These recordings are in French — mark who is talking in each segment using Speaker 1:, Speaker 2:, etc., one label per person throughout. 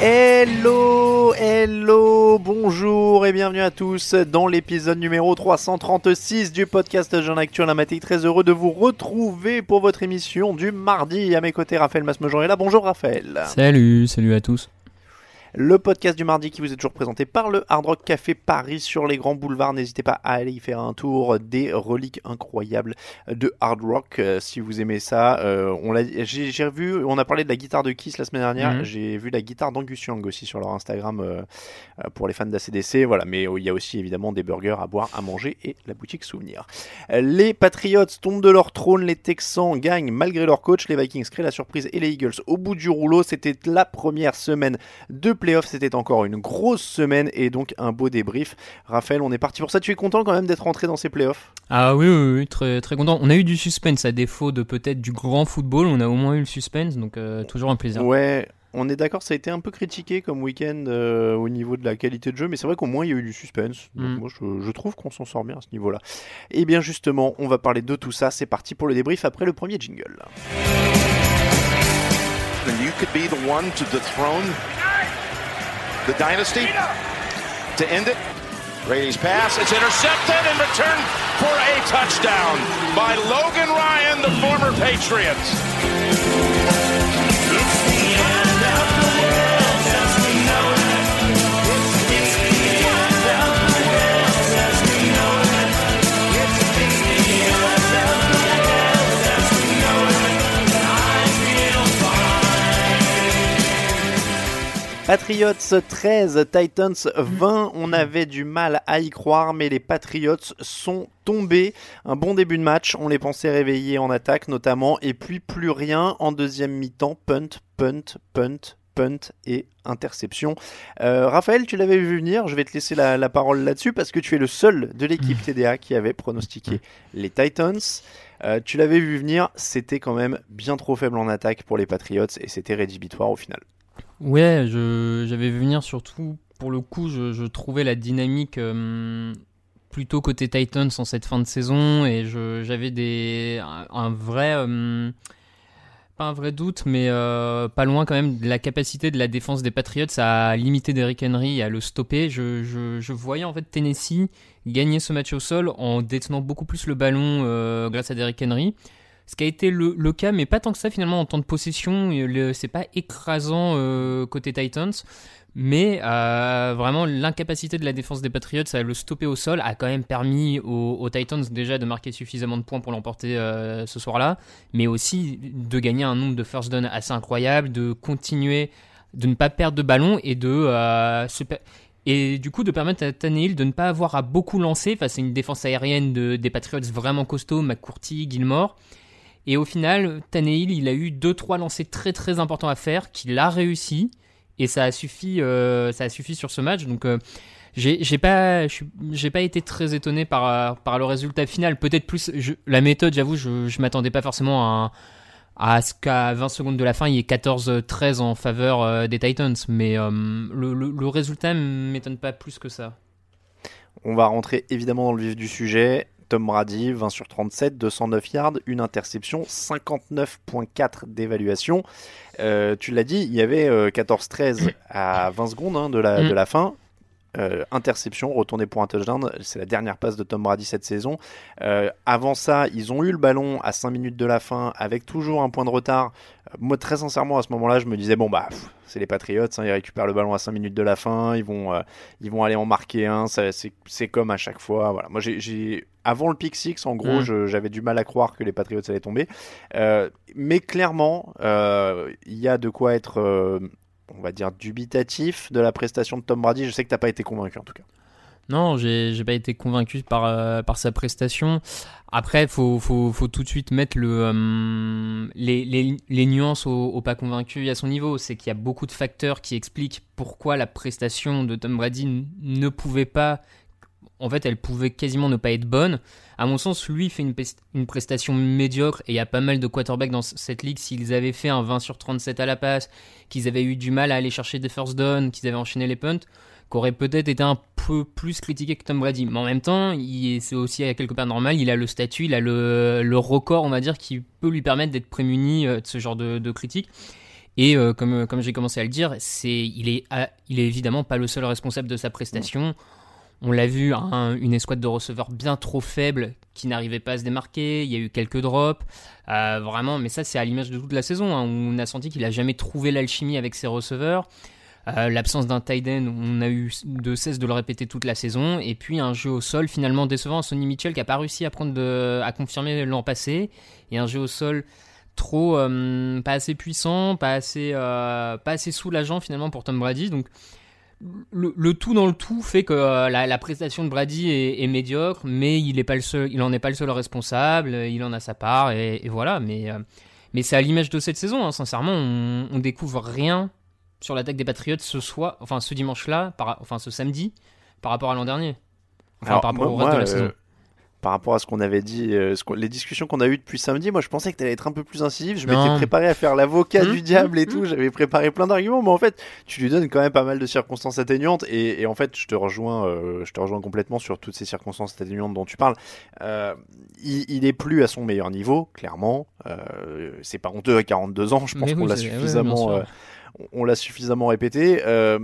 Speaker 1: Hello, hello, bonjour et bienvenue à tous dans l'épisode numéro 336 du podcast Jean Actuel Amatique. Très heureux de vous retrouver pour votre émission du mardi. À mes côtés, Raphaël Masmejean est là. Bonjour Raphaël.
Speaker 2: Salut, salut à tous.
Speaker 1: Le podcast du mardi qui vous est toujours présenté par le Hard Rock Café Paris sur les grands boulevards. N'hésitez pas à aller y faire un tour des reliques incroyables de Hard Rock. Euh, si vous aimez ça, euh, on l'a, j'ai, j'ai revu, on a parlé de la guitare de Kiss la semaine dernière.
Speaker 2: Mhm.
Speaker 1: J'ai vu la guitare d'Angus Young aussi sur leur Instagram euh, pour les fans d'ACDC. Voilà, mais il y a aussi évidemment des burgers à boire, à manger et la boutique souvenir. Les Patriots tombent de leur trône, les Texans gagnent malgré leur coach, les Vikings créent la surprise et les Eagles au bout du rouleau. C'était la première semaine de playoff, c'était encore une grosse semaine et donc un beau débrief. Raphaël, on est parti pour ça. Tu es content quand même d'être rentré dans ces playoffs?
Speaker 2: Ah oui, oui, oui, très, très content. On a eu du suspense à défaut de peut-être du grand football. On a au moins eu le suspense, donc euh, toujours un plaisir.
Speaker 1: Ouais. On est d'accord, ça a été un peu critiqué comme week-end euh, au niveau de la qualité de jeu, mais c'est vrai qu'au moins il y a eu du suspense. Donc
Speaker 2: Mm.
Speaker 1: moi je, je trouve qu'on s'en sort bien à ce niveau-là. Et bien justement, on va parler de tout ça. C'est parti pour le débrief après le premier jingle.
Speaker 3: and you could be the one to dethrone the dynasty to end it. Brady's pass, it's intercepted and returned for a touchdown by Logan Ryan, the former Patriots.
Speaker 1: Patriots 13, Titans 20. On avait du mal à y croire, mais les Patriots sont tombés. Un bon début de match. On les pensait réveillés en attaque notamment, et puis plus rien en deuxième mi-temps. Punt, punt, punt. Punt et interception. Euh, Raphaël, tu l'avais vu venir, je vais te laisser la, la parole là-dessus parce que tu es le seul de l'équipe TDA qui avait pronostiqué les Titans. Euh, tu l'avais vu venir, c'était quand même bien trop faible en attaque pour les Patriots et c'était rédhibitoire au final.
Speaker 2: Ouais, j'avais vu venir surtout, pour le coup, je, je trouvais la dynamique euh, plutôt côté Titans en cette fin de saison et j'avais des, un, un vrai, euh, pas un vrai doute, mais euh, pas loin quand même de la capacité de la défense des Patriots à limiter Derrick Henry et à le stopper. Je, je, je voyais en fait Tennessee gagner ce match au sol en détenant beaucoup plus le ballon grâce à Derrick Henry. Ce qui a été le, cas, mais pas tant que ça finalement en temps de possession. C'est pas écrasant euh, côté Titans. Mais euh, vraiment, l'incapacité de la défense des Patriots à le stopper au sol a quand même permis aux, Titans déjà de marquer suffisamment de points pour l'emporter euh, ce soir-là, mais aussi de gagner un nombre de first down assez incroyable, de continuer, de ne pas perdre de ballon et de du coup de permettre à Tannehill de ne pas avoir à beaucoup lancer face à une défense aérienne de, des Patriots vraiment costaud, McCourty, Gilmore. Et au final, Tannehill, il a eu 2-3 lancers très très importants à faire, qu'il a réussi, et ça a suffi, euh, ça a suffi sur ce match. Donc euh, j'ai pas, j'ai pas été très étonné par, par le résultat final. Peut-être plus la méthode, j'avoue, je, je m'attendais pas forcément à, à ce qu'à 20 secondes de la fin, il y ait 14-13 en faveur euh, des Titans. Mais le, le, le résultat m'étonne pas plus que ça.
Speaker 1: On va rentrer évidemment dans le vif du sujet. Tom Brady, 20 sur 37, 209 yards, une interception, 59.4 d'évaluation. Euh, tu l'as dit, il y avait 14-13 à 20 secondes hein, de, la, de la fin. Euh, interception, retourné pour un touchdown. C'est la dernière passe de Tom Brady cette saison. Euh, avant ça, ils ont eu le ballon à 5 minutes de la fin avec toujours un point de retard. moi, très sincèrement, à ce moment-là, je me disais bon bah c'est les Patriots, hein, ils récupèrent le ballon à 5 minutes de la fin, ils vont, ils vont aller en marquer un. C'est comme à chaque fois. Voilà. Moi, j'ai avant le pick six, en gros, mm. j'avais du mal à croire que les Patriots allaient tomber. mais clairement, il y a de quoi être on va dire, dubitatif de la prestation de Tom Brady. Je sais que tu n'as pas été convaincu en tout cas.
Speaker 2: Non, j'ai pas été convaincu par, euh, par sa prestation. Après, il faut, faut, faut, tout de suite mettre le, euh, les, les, les, nuances au, pas convaincu à son niveau. C'est qu'il y a beaucoup de facteurs qui expliquent pourquoi la prestation de Tom Brady ne pouvait pas en fait, elle pouvait quasiment ne pas être bonne. À mon sens, lui fait une, une prestation médiocre et il y a pas mal de quarterbacks dans cette ligue. S'ils avaient fait un 20 sur 37 à la passe, qu'ils avaient eu du mal à aller chercher des first down, qu'ils avaient enchaîné les punts, qu'aurait peut-être été un peu plus critiqué que Tom Brady. Mais en même temps, c'est aussi quelque part normal. Il a le statut, il a le, le record, on va dire, qui peut lui permettre d'être prémuni euh, de ce genre de, critiques. Et euh, comme, comme j'ai commencé à le dire, c'est, il, est, il est évidemment pas le seul responsable de sa prestation. On l'a vu, une escouade de receveurs bien trop faible qui n'arrivait pas à se démarquer. Il y a eu quelques drops. Euh, vraiment, mais ça, c'est à l'image de toute la saison. Hein, où on a senti qu'il a jamais trouvé l'alchimie avec ses receveurs. Euh, l'absence d'un tight on a eu de cesse de le répéter toute la saison. Et puis un jeu au sol finalement décevant. Sonny Mitchell qui n'a pas réussi à, prendre à confirmer l'an passé. Et un jeu au sol trop euh, pas assez puissant, pas assez, pas assez finalement pour Tom Brady. Donc le, tout dans le tout fait que euh, la, prestation de Brady est, médiocre, mais il est pas le seul, il en est pas le seul responsable, il en a sa part et, voilà. Mais euh, mais c'est à l'image de cette saison, hein, sincèrement, on, on, découvre rien sur l'attaque des Patriots ce soir, enfin ce dimanche-là, enfin ce samedi, par rapport à l'an dernier,
Speaker 1: par rapport au reste de la saison par rapport à ce qu'on avait dit, euh, les discussions qu'on a eues depuis samedi, moi je pensais que tu allais être un peu plus incisif. Je m'étais préparé à faire l'avocat du hum, diable et hum, tout. Hum. J'avais préparé plein d'arguments, mais en fait, tu lui donnes quand même pas mal de circonstances atténuantes. Et, en fait, je te rejoins, euh, je te rejoins complètement sur toutes ces circonstances atténuantes dont tu parles. Euh, il, il, est plus à son meilleur niveau, clairement. c'est pas honteux à 42 ans. Je pense qu'on l'a suffisamment on l'a suffisamment répété. Euh,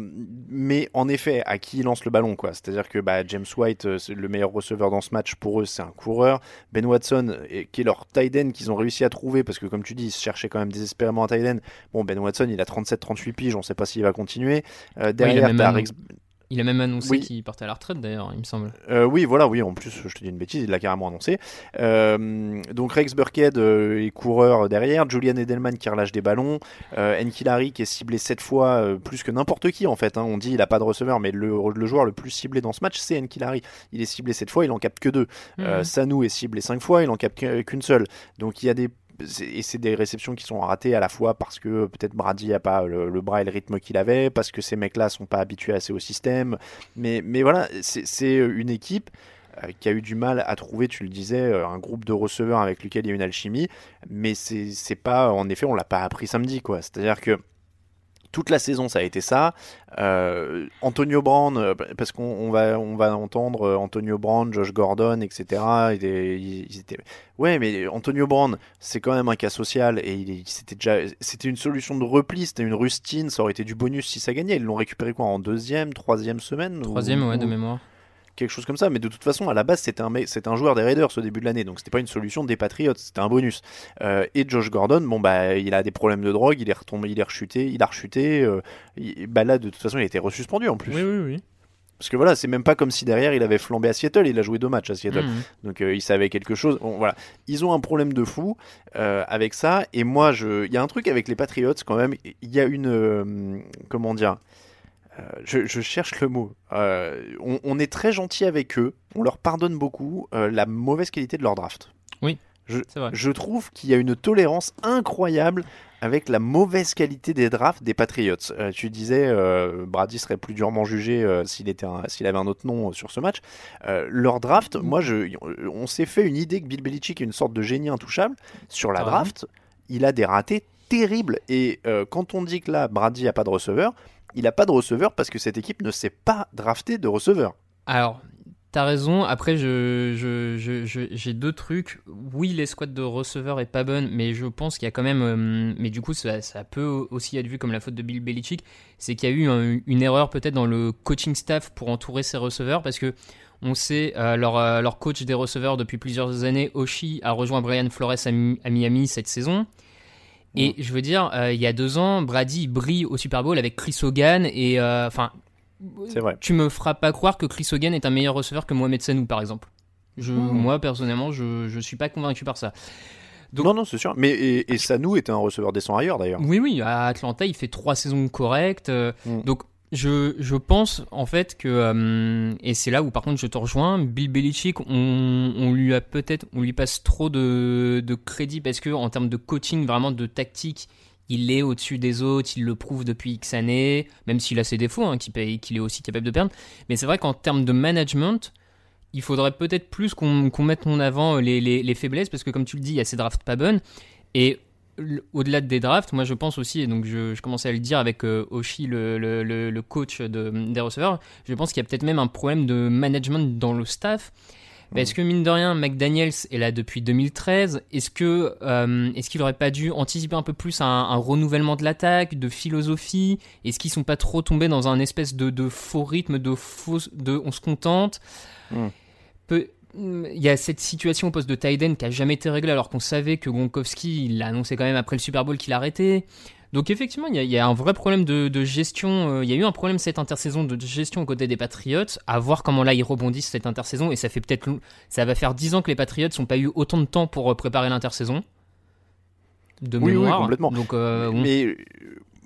Speaker 1: mais en effet, à qui il lance le ballon quoi C'est-à-dire que bah, James White, euh, le meilleur receveur dans ce match pour eux, c'est un coureur. Ben Watson, qui est leur tight end qu'ils ont réussi à trouver, parce que comme tu dis, ils cherchaient quand même désespérément un tight end. Bon, Ben Watson, il a 37-38 piges, on ne sait pas s'il va continuer. Euh, derrière,
Speaker 2: il a même annoncé qu'il partait à la retraite d'ailleurs, il me semble.
Speaker 1: Euh, oui, voilà, oui, en plus, je te dis une bêtise, il l'a carrément annoncé. Euh, donc Rex Burkhead euh, est coureur derrière, Julian Edelman qui relâche des ballons, Enkilari qui est ciblé 7 fois plus que n'importe qui en fait. Hein. On dit il a pas de receveur, mais le, joueur le plus ciblé dans ce match, c'est Enkilari. Il est ciblé 7 fois, il en capte que 2. Mhm. Sanou est ciblé 5 fois, il en capte qu'une seule. Donc il y a des et c'est des réceptions qui sont ratées à la fois parce que peut-être Brady a pas le, bras et le rythme qu'il avait, parce que ces mecs-là sont pas habitués assez au système. Mais, mais voilà, c'est une équipe euh, qui a eu du mal à trouver, tu le disais, euh, un groupe de receveurs avec lequel il y a une alchimie. Mais c'est pas, en effet, on l'a pas appris samedi, quoi. C'est-à-dire que toute la saison, ça a été ça. Euh, Antonio Brown, euh, parce qu'on va, on va entendre euh, Antonio Brown, Josh Gordon, etc. Ils, étaient... Ouais, mais Antonio Brown, c'est quand même un cas social et c'était déjà, c'était une solution de repli, c'était une rustine, ça aurait été du bonus si ça gagnait. Ils l'ont récupéré quoi en deuxième, troisième semaine
Speaker 2: Troisième, ouais, de mémoire
Speaker 1: quelque chose comme ça. Mais de toute façon, à la base, c'était un, un joueur des Raiders au début de l'année, donc c'était pas une solution des Patriots, c'était un bonus. Euh, et Josh Gordon, bon bah, il a des problèmes de drogue, il est retombé, il est rechuté, il a rechuté. Euh, bah là, de toute façon, il a été resuspendu en plus.
Speaker 2: Oui, oui, oui.
Speaker 1: Parce que voilà, c'est même pas comme si derrière il avait flambé à Seattle, il a joué deux matchs à Seattle. Mhm. Donc euh, il savait quelque chose. Bon, voilà. Ils ont un problème de fou avec ça. Et moi, il y a un truc avec les Patriots quand même. Il y a une. comment dire euh, je, cherche le mot. Euh, on, est très gentil avec eux, on leur pardonne beaucoup euh, la mauvaise qualité de leur draft.
Speaker 2: Oui.
Speaker 1: Je,
Speaker 2: vrai.
Speaker 1: je trouve qu'il y a une tolérance incroyable avec la mauvaise qualité des drafts des Patriots. Tu disais, Brady serait plus durement jugé s'il avait un autre nom sur ce match. Leur draft, moi, je, on s'est fait une idée que Bill Belichick est une sorte de génie intouchable. Sur la draft, il a des ratés terribles. Et euh, quand on dit que là, Brady a pas de receveur, il a pas de receveur parce que cette équipe ne sait pas drafter de receveur.
Speaker 2: Alors, t'as raison. Après, je, je, j'ai deux trucs. Oui, l'escouade de receveurs est pas bonne, mais je pense qu'il y a quand même. euh, mais du coup, ça, peut aussi être vu comme la faute de Bill Belichick. C'est qu'il y a eu un- une erreur peut-être dans le coaching staff pour entourer ses receveurs parce que. On sait, euh, leur, euh, leur coach des receveurs depuis plusieurs années, Oshi, a rejoint Brian Flores à Miami cette saison. Et je veux dire, euh, il y a deux ans, Brady brille au Super Bowl avec Chris Hogan et euh, enfin,
Speaker 1: C'est vrai.
Speaker 2: tu me feras pas croire que Chris Hogan est un meilleur receveur que Mohamed Sanou, par exemple. Je, Moi, personnellement, je, je suis pas convaincu par ça. Donc-
Speaker 1: non, non, c'est sûr. Mais et, et Sanu était un receveur décent ailleurs d'ailleurs.
Speaker 2: Oui, oui, à Atlanta, il fait trois saisons correctes. euh,
Speaker 1: Mm.
Speaker 2: Donc, je, pense, en fait, que. euh, et c'est là où, par contre, je te rejoins. Bill Belichick, on, lui a peut-être. On lui passe trop de, crédit parce que, en termes de coaching, vraiment de tactique, il est au-dessus des autres, il le prouve depuis X années, même s'il a ses défauts, hein, qu'il est aussi capable de perdre. Mais c'est vrai qu'en termes de management, il faudrait peut-être plus qu'on mette en avant les, les- les faiblesses, parce que comme tu le dis, il y a ces drafts pas bonnes. Et au-delà des drafts, moi je pense aussi, et donc je, je commençais à le dire avec euh, Oshi, le, le- le- le coach de- des receveurs, je pense qu'il y a peut-être même un problème de management dans le staff. Parce que mine de rien, McDaniels est là depuis 2013. Est-ce que euh, est-ce qu'il aurait pas dû anticiper un peu plus un, un renouvellement de l'attaque, de philosophie? Est-ce qu'ils sont pas trop tombés dans un espèce de, de faux rythme, de fausse, de on se contente?
Speaker 1: Mm.
Speaker 2: Il y a cette situation au poste de Tyden qui a jamais été réglée alors qu'on savait que Gronkowski, il l'a annoncé quand même après le Super Bowl qu'il arrêtait. Donc effectivement, il y, a, il y a un vrai problème de, de gestion. euh, Il y a eu un problème cette intersaison de gestion aux côtés des Patriots. À voir comment là ils rebondissent cette intersaison. Et ça fait peut-être, ça va faire 10 ans que les Patriots n'ont pas eu autant de temps pour euh, préparer l'intersaison. De
Speaker 1: Oui, oui,
Speaker 2: mémoire.
Speaker 1: complètement.
Speaker 2: Donc euh.
Speaker 1: Mais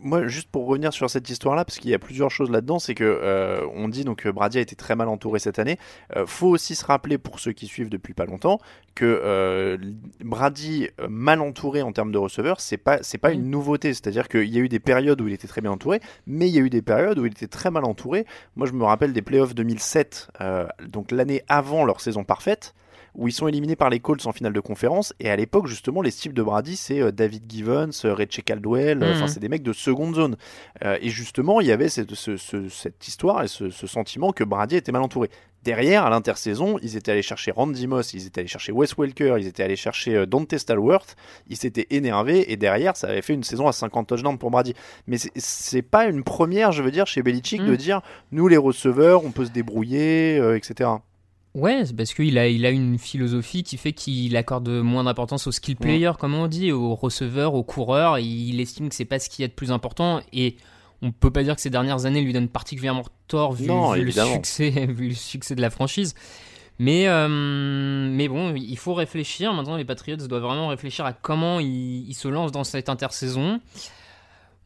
Speaker 1: moi, juste pour revenir sur cette histoire-là, parce qu'il y a plusieurs choses là-dedans, c'est que euh, on dit donc que Brady a été très mal entouré cette année. Euh, faut aussi se rappeler pour ceux qui suivent depuis pas longtemps que euh, Brady mal entouré en termes de receveurs, c'est pas c'est pas
Speaker 2: Oui.
Speaker 1: une nouveauté. C'est-à-dire qu'il y a eu des périodes où il était très bien entouré, mais il y a eu des périodes où il était très mal entouré. Moi, je me rappelle des playoffs 2007, euh, donc l'année avant leur saison parfaite où ils sont éliminés par les Colts en finale de conférence. Et à l'époque, justement, les cibles de Brady, c'est euh, David Givens, euh, Ray Caldwell, euh, enfin, c'est des mecs de seconde zone. Et justement, il y avait cette, ce- ce- cette histoire et ce, ce sentiment que Brady était mal entouré. Derrière, à l'intersaison, ils étaient allés chercher Randy Moss, ils étaient allés chercher Wes Welker, ils étaient allés chercher Dante Stallworth, ils s'étaient énervés et derrière, ça avait fait une saison à 50 touchdowns pour Brady. Mais c'est- pas une première, je veux dire, chez Belichick de
Speaker 2: Mm.
Speaker 1: dire nous les receveurs, on peut se débrouiller, euh, etc.
Speaker 2: Ouais, c'est parce qu'il a, il a une philosophie qui fait qu'il accorde moins d'importance aux skill players, comme on dit, aux receveurs, aux coureurs. et il estime que c'est pas ce qu'il y a de plus important. Et on peut pas dire que ces dernières années lui donnent particulièrement tort vu,
Speaker 1: Non,
Speaker 2: vu le succès, vu le succès de la franchise. Mais, euh, mais bon, il faut réfléchir. Maintenant, les Patriots doivent vraiment réfléchir à comment ils, ils se lancent dans cette intersaison.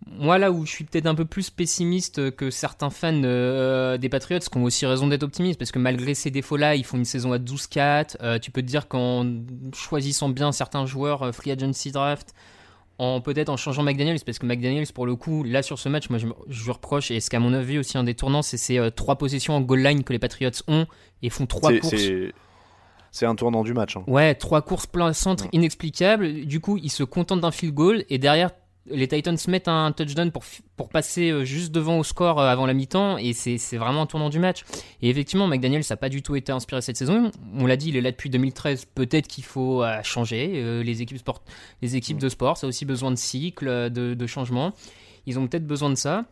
Speaker 2: Moi, là où je suis peut-être un peu plus pessimiste que certains fans euh, des Patriots, qui ont aussi raison d'être optimistes, parce que malgré ces défauts-là, ils font une saison à 12-4. Euh, tu peux te dire qu'en choisissant bien certains joueurs, euh, free agency draft, en peut-être en changeant McDaniels, parce que McDaniels, pour le coup, là sur ce match, moi je, je lui reproche, et ce qu'à mon avis aussi un des tournants, c'est ces trois possessions en goal line que les Patriots ont et font trois
Speaker 1: C'est-
Speaker 2: courses.
Speaker 1: C'est c'est un tournant du match. hein.
Speaker 2: Ouais, trois courses plein centre inexplicables. Du coup, ils se contentent d'un field goal et derrière, les Titans mettent un touchdown pour, pour passer euh, juste devant au score euh, avant la mi-temps et c'est vraiment un tournant du match. Et effectivement, McDaniel, ça n'a pas du tout été inspiré cette saison. On l'a dit, il est là depuis 2013. Peut-être qu'il faut euh, changer. Les équipes, sport, les équipes de sport, ça a aussi besoin de cycles, de, de changements. Ils ont peut-être besoin de ça.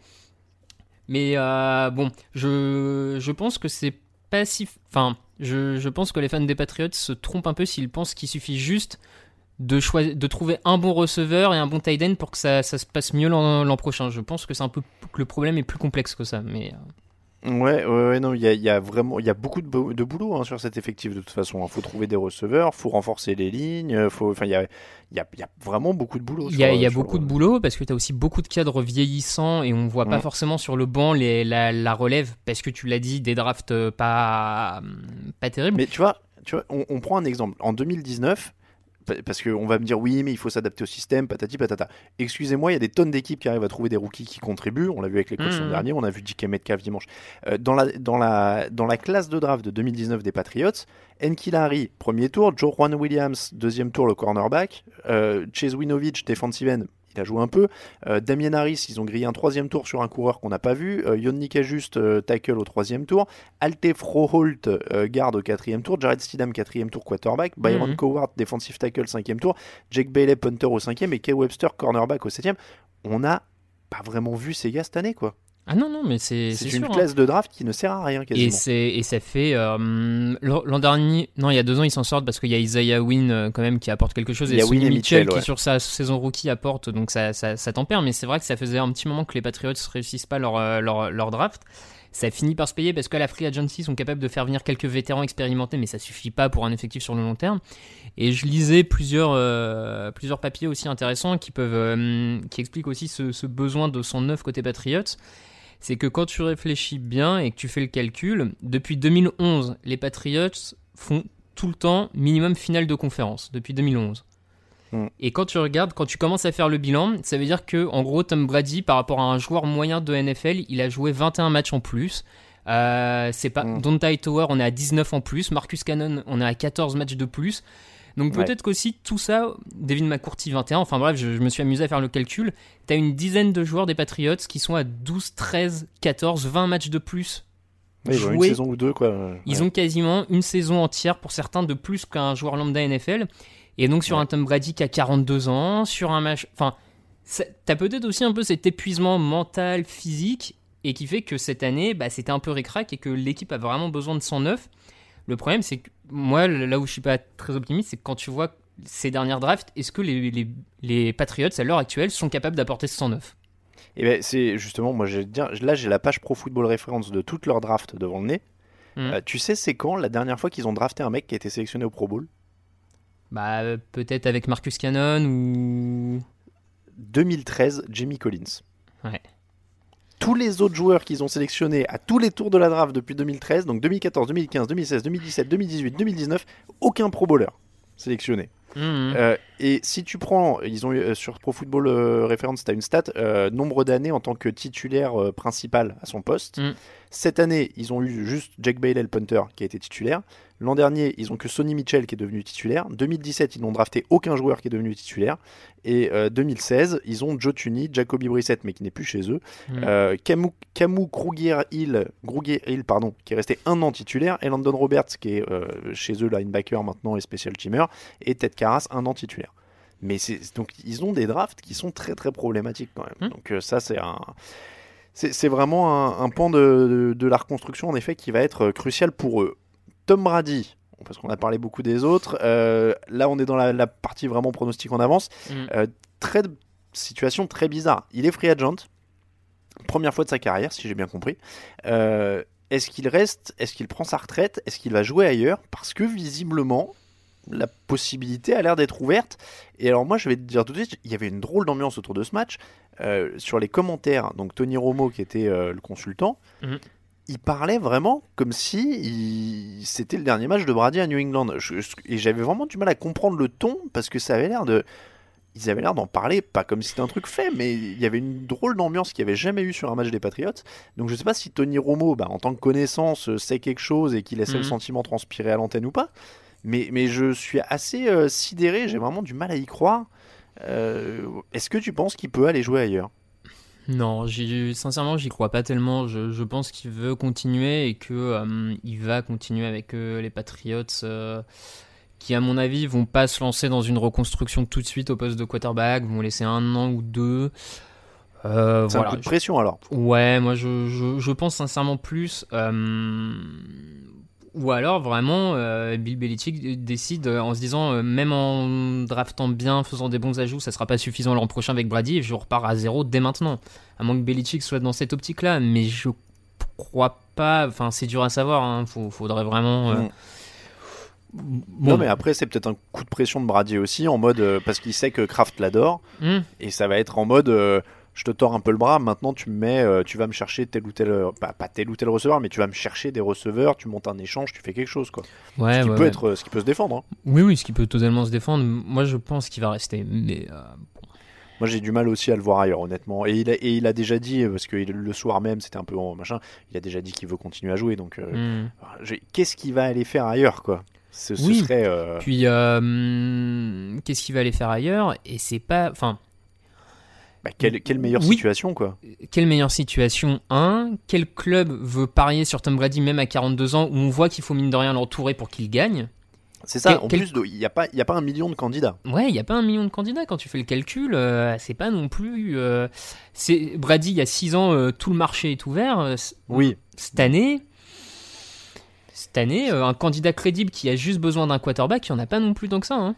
Speaker 2: Mais bon, je, je pense que c'est pas si. Enfin, je, je pense que les fans des Patriots se trompent un peu s'ils pensent qu'il suffit juste de, de trouver un bon receveur et un bon tight end pour que ça, ça se passe mieux l'an prochain. Je pense que c'est un peu que le problème est plus complexe que ça. Mais euh,
Speaker 1: Ouais, ouais, ouais, non, il y a, il y a vraiment, il y a beaucoup de, bo- de boulot hein, sur cet effectif de toute façon. Il faut trouver des receveurs, faut renforcer les lignes, euh, faut, enfin, il y a, y a, y a vraiment beaucoup de boulot.
Speaker 2: il y a,
Speaker 1: sur-
Speaker 2: beaucoup
Speaker 1: le-
Speaker 2: de boulot parce que tu as aussi beaucoup de cadres vieillissants et on voit pas
Speaker 1: Mm.
Speaker 2: forcément sur le banc les, la, la relève parce que tu l'as dit, des drafts euh, pas, pas terribles.
Speaker 1: Mais tu vois, tu vois, on, on prend un exemple. En 2019, parce qu'on va me dire oui, mais il faut s'adapter au système, patati patata. Excusez-moi, il y a des tonnes d'équipes qui arrivent à trouver des rookies qui contribuent. On l'a vu avec les coachs
Speaker 2: Mhm.
Speaker 1: dernier, on a vu DK Metcalf dimanche. Euh, dans, la, dans, la, dans la classe de draft de 2019 des Patriots, Enkilari, premier tour, Joe Juan Williams, deuxième tour, le cornerback, euh, Chase Winovich, defensive end, il a joué un peu. Euh, Damien Harris, ils ont grillé un troisième tour sur un coureur qu'on n'a pas vu. Euh, Yonnik Juste, euh, tackle au troisième tour. Alte Froholt, euh, garde au quatrième tour. Jared Stidham, quatrième tour, quarterback. Byron
Speaker 2: Mhm.
Speaker 1: Coward, defensive tackle, cinquième tour. Jake Bailey, punter au cinquième. Et Kay Webster, cornerback au septième. On n'a pas vraiment vu ces gars cette année, quoi.
Speaker 2: Ah non, non, mais c'est
Speaker 1: C'est une
Speaker 2: sûr. hein.
Speaker 1: classe de draft qui ne sert à rien,
Speaker 2: Et,
Speaker 1: quasiment.
Speaker 2: c'est, et ça fait. euh, l'an dernier, non, il y a deux ans, ils s'en sortent parce qu'il y a Isaiah Wynn euh, quand même qui apporte quelque chose.
Speaker 1: Il y
Speaker 2: et
Speaker 1: a Wynn et
Speaker 2: Mitchell,
Speaker 1: Mitchell, ouais.
Speaker 2: qui, sur sa saison rookie, apporte. Donc ça, ça, ça tempère. Mais c'est vrai que ça faisait un petit moment que les Patriots ne réussissent pas leur, euh, leur, leur draft. Ça finit par se payer parce qu'à la free agency, sont capables de faire venir quelques vétérans expérimentés, mais ça suffit pas pour un effectif sur le long terme. Et je lisais plusieurs, euh, plusieurs papiers aussi intéressants qui peuvent, euh, qui expliquent aussi ce, ce besoin de 109 côté Patriots. C'est que quand tu réfléchis bien et que tu fais le calcul, depuis 2011, les Patriots font tout le temps minimum finale de conférence depuis 2011.
Speaker 1: Mm.
Speaker 2: Et quand tu regardes, quand tu commences à faire le bilan, ça veut dire que en gros Tom Brady par rapport à un joueur moyen de NFL, il a joué 21 matchs en plus. Euh, c'est pas
Speaker 1: Mm.
Speaker 2: Tower, on est à 19 en plus. Marcus Cannon, on est à 14 matchs de plus. Donc
Speaker 1: Ouais.
Speaker 2: peut-être qu'aussi tout ça, Devin McCourty 21, enfin bref, je, je me suis amusé à faire le calcul. T'as une dizaine de joueurs des Patriots qui sont à 12, 13, 14, 20 matchs de plus.
Speaker 1: Ouais, ils ont une saison ou deux, quoi.
Speaker 2: Ils
Speaker 1: Ouais.
Speaker 2: ont quasiment une saison entière pour certains de plus qu'un joueur lambda NFL. Et donc sur
Speaker 1: Ouais.
Speaker 2: un Tom Brady qui a 42 ans, sur un match... Enfin, t'as peut-être aussi un peu cet épuisement mental, physique, et qui fait que cette année, bah, c'était un peu récrac et que l'équipe a vraiment besoin de 109. Le problème, c'est que moi, là où je suis pas très optimiste, c'est que quand tu vois ces dernières drafts, est-ce que les, les, les Patriots, à l'heure actuelle, sont capables d'apporter ce 109
Speaker 1: Et ben c'est justement, moi, je dire, là, j'ai la page Pro Football Reference de toute leur draft devant le nez.
Speaker 2: Mhm.
Speaker 1: Euh, tu sais, c'est quand la dernière fois qu'ils ont drafté un mec qui a été sélectionné au Pro Bowl?
Speaker 2: Bah, peut-être avec Marcus Cannon ou...
Speaker 1: 2013, Jamie Collins.
Speaker 2: Ouais.
Speaker 1: Tous les autres joueurs qu'ils ont sélectionnés à tous les tours de la draft depuis 2013, donc 2014, 2015, 2016, 2017, 2018, 2019, aucun Pro Bowler sélectionné.
Speaker 2: Mhm.
Speaker 1: Euh, et si tu prends, ils ont eu, euh, sur Pro Football euh, Reference, tu as une stat, euh, nombre d'années en tant que titulaire euh, principal à son poste.
Speaker 2: Mm.
Speaker 1: Cette année, ils ont eu juste Jack Bailey, le punter, qui a été titulaire. L'an dernier, ils ont que Sonny Mitchell qui est devenu titulaire. 2017, ils n'ont drafté aucun joueur qui est devenu titulaire. Et euh, 2016, ils ont Joe Tunney, Jacoby Brissett, mais qui n'est plus chez eux.
Speaker 2: Mm.
Speaker 1: Euh, Camus, Camus Krugier-Hill, Krugier-Hill, pardon, qui est resté un an titulaire. Et Landon Roberts, qui est chez eux linebacker maintenant et special teamer. Et Ted Carras, un an titulaire. Mais c'est donc ils ont des drafts qui sont très très problématiques quand même.
Speaker 2: Hmm.
Speaker 1: Donc euh, ça c'est un c'est vraiment un, un pan de, de- de la reconstruction en effet qui va être euh, crucial pour eux. Tom Brady, parce qu'on a parlé beaucoup des autres. euh, là on est dans la, la partie vraiment pronostic en avance.
Speaker 2: Mm.
Speaker 1: Euh, très situation très bizarre. Il est free agent, première fois de sa carrière si j'ai bien compris. Est-ce qu'il reste? Est-ce qu'il prend sa retraite? Est-ce qu'il va jouer ailleurs? Parce que visiblement, la possibilité a l'air d'être ouverte. Et alors moi, je vais te dire tout de suite, il y avait une drôle d'ambiance autour de ce match. Euh, sur les commentaires, donc Tony Romo, qui était euh, le consultant,
Speaker 2: Mhm.
Speaker 1: il parlait vraiment comme si il- c'était le dernier match de Brady à New England. Je- je- et j'avais vraiment du mal à comprendre le ton, parce que ça avait l'air de... Ils avaient l'air d'en parler, pas comme si c'était un truc fait, mais il y avait une drôle d'ambiance qu'il n'y avait jamais eu sur un match des Patriots. Donc je sais pas si Tony Romo, bah, en tant que connaissance, euh, sait quelque chose et qu'il laissait le
Speaker 2: Mhm.
Speaker 1: sentiment transpirer à l'antenne ou pas. Mais, mais je suis assez euh, sidéré, j'ai vraiment du mal à y croire. Euh, Est-ce que tu penses qu'il peut aller jouer ailleurs?
Speaker 2: Non, sincèrement, j'y crois pas tellement. Je, je pense qu'il veut continuer et que euh, il va continuer avec euh, les Patriots, euh, qui à mon avis vont pas se lancer dans une reconstruction tout de suite au poste de quarterback, vont laisser un an ou deux. Euh,
Speaker 1: C'est
Speaker 2: voilà.
Speaker 1: un coup de pression alors.
Speaker 2: Ouais, moi je, je, je pense sincèrement plus. euh, ou alors vraiment, euh, Bill Belichick décide euh, en se disant, euh, même en draftant bien, faisant des bons ajouts, ça sera pas suffisant l'an prochain avec Brady et je repars à zéro dès maintenant. À moins que Belichick soit dans cette optique-là, mais je crois pas. Enfin, c'est dur à savoir. Hein, faut, faudrait vraiment. euh,
Speaker 1: Mm.
Speaker 2: Bon,
Speaker 1: Non mais après c'est peut-être un coup de pression de Brady aussi en mode parce qu'il sait que Kraft l'adore
Speaker 2: hmm,
Speaker 1: et ça va être en mode je te tords un peu le bras, maintenant tu me mets, euh, tu vas me chercher tel ou tel, euh, pas, pas tel ou tel receveur, mais tu vas me chercher des receveurs, tu montes un échange, tu fais quelque chose quoi.
Speaker 2: Ouais,
Speaker 1: ce qui
Speaker 2: ouais,
Speaker 1: peut
Speaker 2: ouais.
Speaker 1: être, euh, ce qui peut se défendre. hein.
Speaker 2: Oui, oui, ce qui peut totalement se défendre. Moi, je pense qu'il va rester. Mais euh,
Speaker 1: Moi j'ai du mal aussi à le voir ailleurs honnêtement. Et il a, et il a déjà dit, parce que le soir même c'était un peu en machin, il a déjà dit qu'il veut continuer à jouer. Donc euh,
Speaker 2: hmm.
Speaker 1: qu'est-ce qu'il va aller faire ailleurs quoi? Ce, ce
Speaker 2: Oui.
Speaker 1: serait. euh,
Speaker 2: Puis, euh, hum, qu'est-ce qu'il va aller faire ailleurs? Et c'est pas. Enfin,
Speaker 1: bah, quelle, quelle meilleure
Speaker 2: Oui.
Speaker 1: situation quoi.
Speaker 2: quelle meilleure situation Un, quel club veut parier sur Tom Brady même à 42 ans où on voit qu'il faut mine de rien l'entourer pour qu'il gagne
Speaker 1: C'est ça.
Speaker 2: Quel-
Speaker 1: en
Speaker 2: quel-
Speaker 1: plus, il n'y a pas, y a pas un million de candidats.
Speaker 2: Ouais, il n'y a pas un million de candidats quand tu fais le calcul. euh, c'est pas non plus. euh, c'est Brady, il y a 6 ans, euh, tout le marché est ouvert.
Speaker 1: Oui.
Speaker 2: Cette année, cette année, un candidat crédible qui a juste besoin d'un quarterback, il n'y en a pas non plus tant que ça. hein.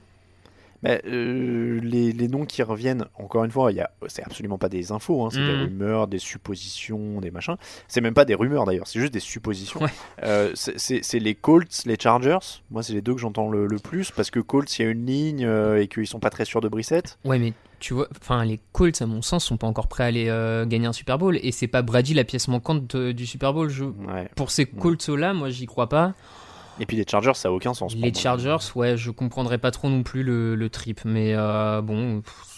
Speaker 1: Mais, euh, les, les noms qui reviennent, encore une fois, il y a, c'est absolument pas des infos, hein, c'est des
Speaker 2: Mhm.
Speaker 1: rumeurs, des suppositions, des machins. C'est même pas des rumeurs d'ailleurs, c'est juste des suppositions.
Speaker 2: Ouais.
Speaker 1: Euh, c'est- les Colts, les Chargers. Moi, c'est les deux que j'entends le, le plus parce que Colts, il y a une ligne euh, et qu'ils sont pas très sûrs de Brissette.
Speaker 2: Ouais, mais tu vois, enfin, les Colts, à mon sens, sont pas encore prêts à aller gagner un Super Bowl. Et c'est pas Brady la pièce manquante de- du Super Bowl. Je...
Speaker 1: Ouais.
Speaker 2: Pour ces Colts-là, moi, j'y crois pas.
Speaker 1: Et puis les Chargers, ça a aucun sens.
Speaker 2: Les. Chargers, ouais, je comprendrais pas trop non plus le, le trip. Mais euh, bon. pff,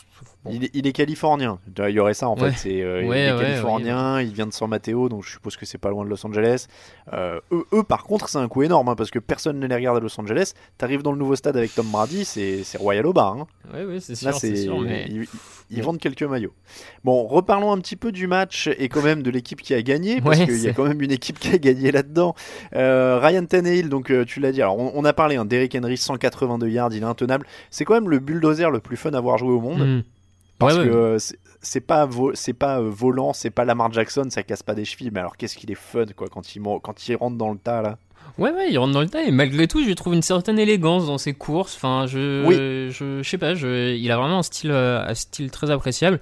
Speaker 2: bon.
Speaker 1: Il, est- il est californien. Il y aurait ça en
Speaker 2: Ouais.
Speaker 1: fait. C'est, euh, il est
Speaker 2: ouais,
Speaker 1: californien, il vient de San Mateo, donc je suppose que c'est pas loin de Los Angeles. Euh, eux, eux, par contre, c'est un coup énorme hein, parce que personne ne les regarde à Los Angeles. T'arrives dans le nouveau stade avec Tom Brady, c'est, c'est Royal au bar. hein.
Speaker 2: Ouais, c'est
Speaker 1: Là,
Speaker 2: sûr, c'est
Speaker 1: c'est,
Speaker 2: sûr. Mais...
Speaker 1: ils, vendent quelques maillots. Bon, reparlons un petit peu du match et quand même de l'équipe qui a gagné, parce qu'il y a quand même une équipe qui a gagné là-dedans. Euh, Ryan Tannehill, donc tu l'as dit, alors on, on a parlé, hein, Derrick Henry, 182 yards, il est intenable. C'est quand même le bulldozer le plus fun à voir jouer au monde.
Speaker 2: Hmm.
Speaker 1: Parce
Speaker 2: Ouais,
Speaker 1: que c'est- pas vo- c'est pas euh, volant, c'est pas Lamar Jackson, ça casse pas des chevilles. Mais alors qu'est-ce qu'il est fun quoi quand il quand il rentre dans le tas là.
Speaker 2: Ouais, ouais, il rentre dans le tas et malgré tout, je trouve une certaine élégance dans ses courses. Enfin, je,
Speaker 1: Oui.
Speaker 2: je, je sais pas, je, il a vraiment un style, euh, un style très appréciable.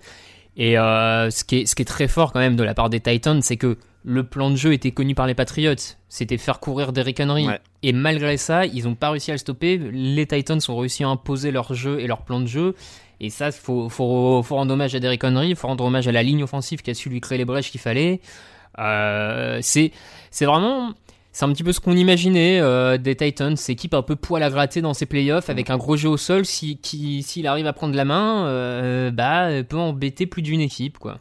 Speaker 2: Et euh, ce, qui est, ce qui est très fort quand même de la part des Titans, c'est que le plan de jeu était connu par les Patriots. C'était faire courir Derrick Henry.
Speaker 1: Ouais.
Speaker 2: Et malgré ça, ils n'ont pas réussi à le stopper. Les Titans ont réussi à imposer leur jeu et leur plan de jeu. Et ça, il faut, faut, faut rendre hommage à Derrick Henry, il faut rendre hommage à la ligne offensive qui a su lui créer les brèches qu'il fallait. Euh, c'est c'est vraiment c'est un petit peu ce qu'on imaginait euh, des Titans, équipe un peu poil à gratter dans ses playoffs avec un gros jeu au sol. Si, qui, s'il arrive à prendre la main, euh, bah, peut embêter plus d'une équipe, quoi.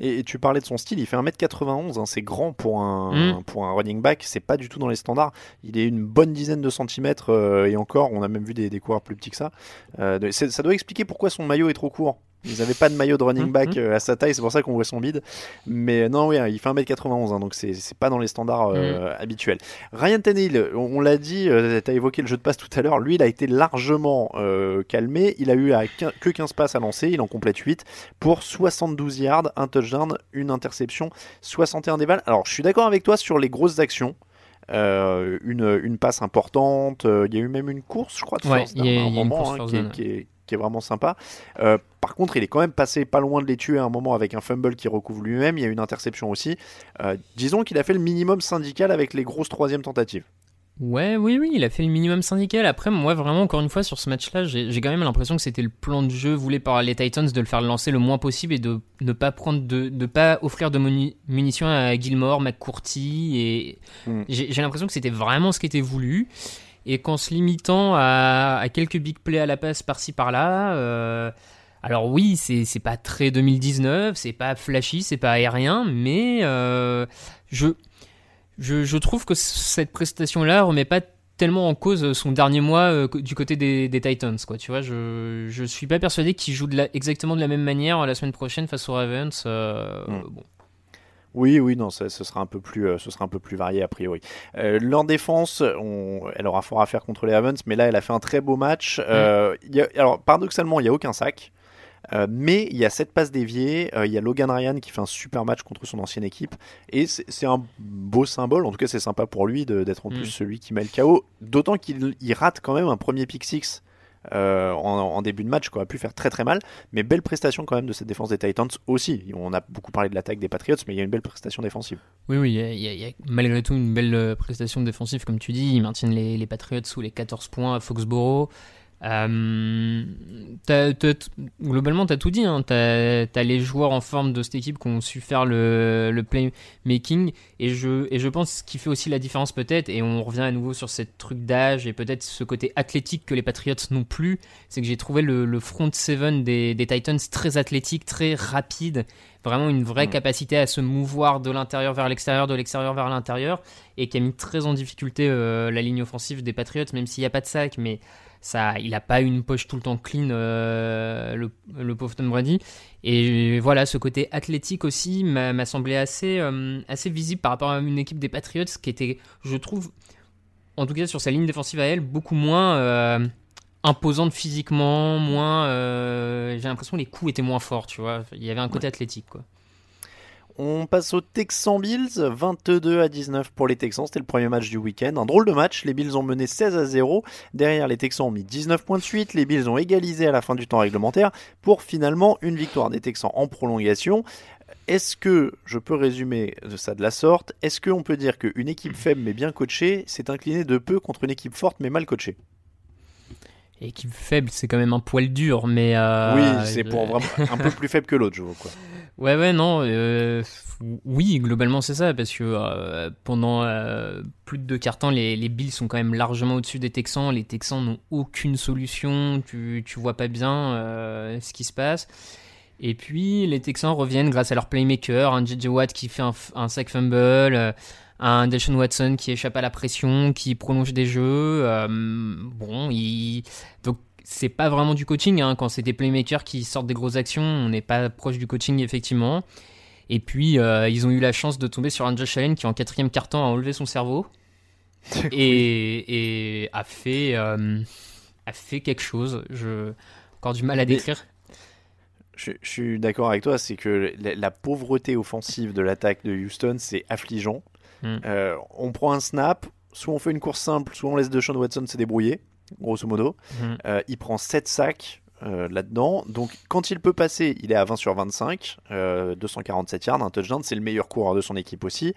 Speaker 1: Et, et tu parlais de son style, il fait 1m91, hein, c'est grand pour un
Speaker 2: Mm.
Speaker 1: pour un running back, c'est pas du tout dans les standards. Il est une bonne dizaine de centimètres euh, et encore, on a même vu des, des coureurs plus petits que ça. Euh, ça doit expliquer pourquoi son maillot est trop court. Ils n'avaient pas de maillot de running
Speaker 2: Mhm.
Speaker 1: back euh, à sa taille, c'est pour ça qu'on voit son bide. Mais non, oui, il fait 1m91, hein, donc c'est pas dans les standards euh, habituels. Ryan Tannehill, on, on l'a dit, tu as évoqué le jeu de passe tout à l'heure, lui il a été largement euh, calmé, il a eu à que 15 passes à lancer, il en complète 8 pour 72 yards, un touchdown, une interception, 61 déballes. Alors je suis d'accord avec toi sur les grosses actions. Euh, une, une passe importante, euh, il y a eu même une course, je crois, de
Speaker 2: Ouais, il y a-
Speaker 1: down à un
Speaker 2: il y a une
Speaker 1: moment,
Speaker 2: course
Speaker 1: hein, est, qui est- qui est vraiment sympa. Euh, par contre, il est quand même passé pas loin de les tuer à un moment avec un fumble qui recouvre lui-même. Il y a une interception aussi. Euh, disons qu'il a fait le minimum syndical avec les grosses troisième tentatives.
Speaker 2: Ouais, oui, oui, il a fait le minimum syndical. Après, moi, vraiment, encore une fois, sur ce match-là, j'ai quand même l'impression que c'était le plan de jeu voulu par les Titans de le faire lancer le moins possible et de ne pas prendre de, de pas offrir de muni- munitions à Gilmore, McCourty et
Speaker 1: Mm.
Speaker 2: j'ai j'ai l'impression que c'était vraiment ce qui était voulu et qu'en se limitant à, à quelques big plays à la passe par-ci par-là. euh, alors oui, c'est pas très 2019, c'est pas flashy, c'est pas aérien, mais euh, je je, je trouve que cette prestation-là remet pas tellement en cause son dernier mois euh, du côté des, des Titans. Quoi. Tu vois, je, je suis pas persuadé qu'il joue de la- exactement de la même manière la semaine prochaine face aux Ravens. euh,
Speaker 1: Mm.
Speaker 2: bon.
Speaker 1: Oui, oui, non, ça- ce sera un peu plus, euh, ce sera un peu plus varié a priori. Euh, leur défense, on- elle aura fort à faire contre les Ravens, mais là, elle a fait un très beau match. Euh, y a- alors, paradoxalement, il n'y a aucun sac. Euh, mais il y a cette passe déviée, euh, il y a Logan Ryan qui fait un super match contre son ancienne équipe, et c'est un beau symbole, en tout cas c'est sympa pour lui d'être en
Speaker 2: Mm.
Speaker 1: plus celui qui met le KO, d'autant qu'il il rate quand même un premier pick six euh, en, début de match, qui aurait pu faire très très mal, mais belle prestation quand même de cette défense des Titans aussi. On a beaucoup parlé de l'attaque des Patriots, mais il y a une belle prestation défensive.
Speaker 2: Oui, oui, il y a malgré tout une belle euh, prestation défensive, comme tu dis. Ils maintiennent les, les Patriots sous les 14 points à Foxborough. Euh, globalement, tu as tout dit. Hein. Tu as, les joueurs en forme de cette équipe qui ont su faire le, le playmaking. Et je, et je pense ce qui fait aussi la différence, peut-être, et on revient à nouveau sur ce truc d'âge et peut-être ce côté athlétique que les Patriots n'ont plus, c'est que j'ai trouvé le, front seven des, des, Titans très athlétique, très rapide. Vraiment une vraie mm. capacité à se mouvoir de l'intérieur vers l'extérieur, de l'extérieur vers l'intérieur, et qui a mis très en difficulté euh, la ligne offensive des Patriots, même s'il n'y a pas de sac. Mais ça, il n'a pas une poche tout le temps clean, euh, le, pauvre Tom Brady. Et voilà, ce côté athlétique aussi m'a semblé assez, euh, assez visible par rapport à une équipe des Patriots qui était, je trouve, en tout cas sur sa ligne défensive à elle, beaucoup moins euh, imposante physiquement, moins. J'ai l'impression que les coups étaient moins forts, tu vois. Il y avait un côté athlétique, quoi.
Speaker 1: On passe aux Texans Bills, 22 à 19 pour les Texans, c'était le premier match du week-end. Un drôle de match, les Bills ont mené 16 à 0. Derrière, les Texans ont mis 19 points de suite, les Bills ont égalisé à la fin du temps réglementaire pour finalement une victoire des Texans en prolongation. Est-ce que je peux résumer ça de la sorte Est-ce qu'on peut dire qu'une équipe faible mais bien coachée s'est inclinée de peu contre une équipe forte mais mal coachée?
Speaker 2: Équipe faible, c'est quand même un poil dur, mais. Euh,
Speaker 1: oui, c'est pour vraiment un peu plus faible que l'autre, je vois quoi.
Speaker 2: Ouais, ouais, non. Euh, oui, globalement, c'est ça, parce que euh, pendant euh, plus de deux quarts temps, les, les, Bills sont quand même largement au-dessus des Texans. Les Texans n'ont aucune solution, tu, tu vois pas bien ce qui se passe. Et puis, les Texans reviennent grâce à leur playmaker, un JJ Watt qui fait un, un sack fumble, un Deshaun Watson qui échappe à la pression, qui prolonge des jeux. bon, il... donc c'est pas vraiment du coaching. Hein. Quand c'est des playmakers qui sortent des grosses actions, on n'est pas proche du coaching, effectivement. Et puis, euh, ils ont eu la chance de tomber sur un Josh Allen qui, en quatrième carton, a enlevé son cerveau et, a, fait, euh, a fait quelque chose. Je encore du mal à décrire.
Speaker 1: Je, suis d'accord avec toi, c'est que la, pauvreté offensive de l'attaque de Houston, c'est affligeant. Hmm. Euh, on prend un snap, soit on fait une course simple, soit on laisse Deshaun Watson se débrouiller grosso modo. Mhm. Euh, il prend 7 sacs euh, là-dedans. Donc quand il peut passer, il est à 20 sur 25, 247 yards, un touchdown, c'est le meilleur coureur de son équipe aussi.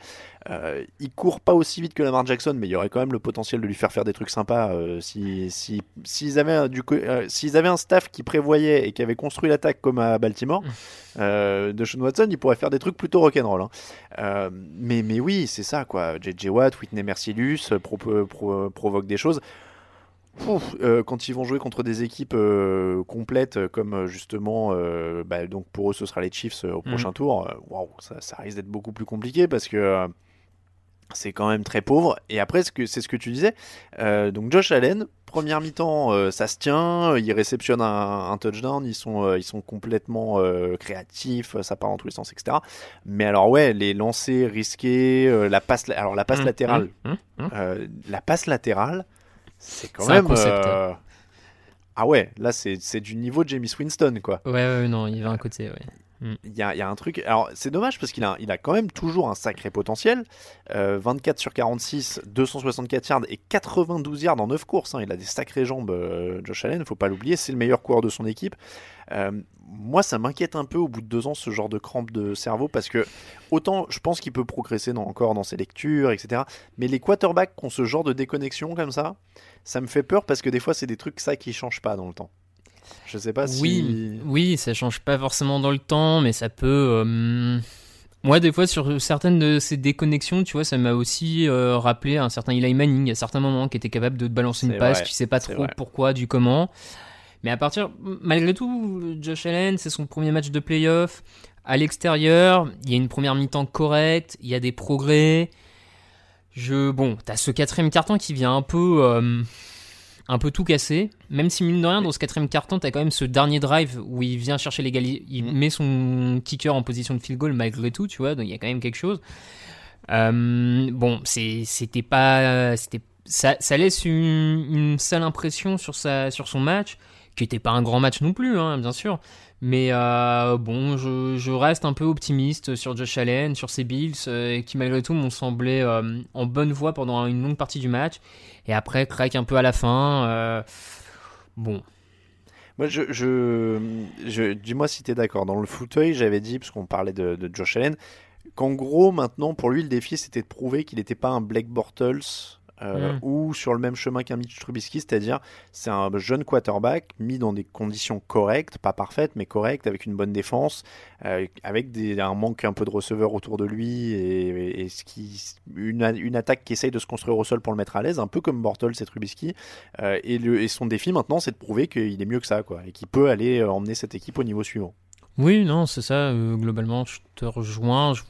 Speaker 1: Euh, il court pas aussi vite que Lamar Jackson, mais il y aurait quand même le potentiel de lui faire faire des trucs sympas si s'ils si, avaient, du, s'ils avaient un staff qui prévoyait et qui avait construit l'attaque comme à Baltimore. Mhm. de Sean Watson, il pourrait faire des trucs plutôt rock'n'roll. Hein. mais, mais oui, c'est ça quoi. JJ Watt, Whitney Mercilus provoque des choses. Euh, quand ils vont jouer contre des équipes euh, complètes euh, comme justement, bah, donc pour eux ce sera les Chiefs au prochain mhm. tour, ça, risque d'être beaucoup plus compliqué parce que c'est quand même très pauvre. Et après, c'est ce que tu disais. donc Josh Allen, première mi-temps, ça se tient, ils réceptionnent un, touchdown, ils sont, ils sont complètement créatifs, ça part dans tous les sens, etc. Mais alors ouais, les lancers risqués, la passe, alors la passe mhm. latérale, mhm. la passe latérale. C'est quand même. concept. Euh, ah ouais, là c'est du niveau de Jamie Winston quoi.
Speaker 2: Ouais, ouais, non, il va un côté, ouais.
Speaker 1: Mm. Il y, a, y, a, un truc. Alors, c'est dommage parce qu'il a, il a quand même toujours un sacré potentiel. 24 euh, sur 46, 264 yards et 92 yards en 9 courses. Hein. Il a des sacrées jambes, euh, Josh Allen, faut pas l'oublier. C'est le meilleur coureur de son équipe. Euh, moi, ça m'inquiète un peu au bout de deux ans ce genre de crampe de cerveau parce que autant je pense qu'il peut progresser encore dans ses lectures, etc. Mais les quarterbacks qui ont ce genre de déconnexion comme ça, ça me fait peur parce que des fois, c'est des trucs ça qui changent pas dans le temps. Je sais pas si.
Speaker 2: Oui, oui, ça change pas forcément dans le temps, mais ça peut. Euh, moi, des fois, sur certaines de ces déconnexions, tu vois, ça m'a aussi euh, rappelé un certain Eli Manning à certains moments qui était capable de balancer une passe, tu sais pas trop pourquoi, du comment. Mais à partir, malgré tout, Josh Allen, c'est son premier match de playoff. À l'extérieur, il y a une première mi-temps correcte, il y a des progrès. Je, bon, t'as ce quatrième carton qui vient un peu, euh, un peu tout casser. Même si mine de rien, dans ce quatrième carton, t'as quand même ce dernier drive où il vient chercher l'égalité, il mm. met son kicker en position de field goal malgré tout, tu vois. Donc il y a quand même quelque chose. Euh, bon, c'était pas, c'était, ça, ça laisse une, une sale impression sur sa, sur son match qui n'était pas un grand match non plus, hein, bien sûr. Mais euh, bon, je, reste un peu optimiste sur Josh Allen, sur ses Bills, euh, qui malgré tout m'ont semblé euh, en bonne voie pendant une longue partie du match. Et après, craque un peu à la fin. bon.
Speaker 1: Moi, je, je, dis-moi si tu es d'accord. Dans le fauteuil, j'avais dit, parce qu'on parlait de, de, Josh Allen, qu'en gros, maintenant, pour lui, le défi, c'était de prouver qu'il n'était pas un Blake Bortles euh,
Speaker 2: Mm.
Speaker 1: ou sur le même chemin qu'un Mitch Trubisky, c'est-à-dire c'est un jeune quarterback mis dans des conditions correctes, pas parfaites, mais correctes, avec une bonne défense, euh, avec des, un manque un peu de receveurs autour de lui et, et ce qui, une, une attaque qui essaye de se construire au sol pour le mettre à l'aise, un peu comme Bortles et Trubisky. Euh, et, le- et son défi maintenant, c'est de prouver qu'il est mieux que ça, quoi, et qu'il peut aller emmener cette équipe au niveau suivant.
Speaker 2: Oui, non, c'est ça. globalement, je te rejoins. Je...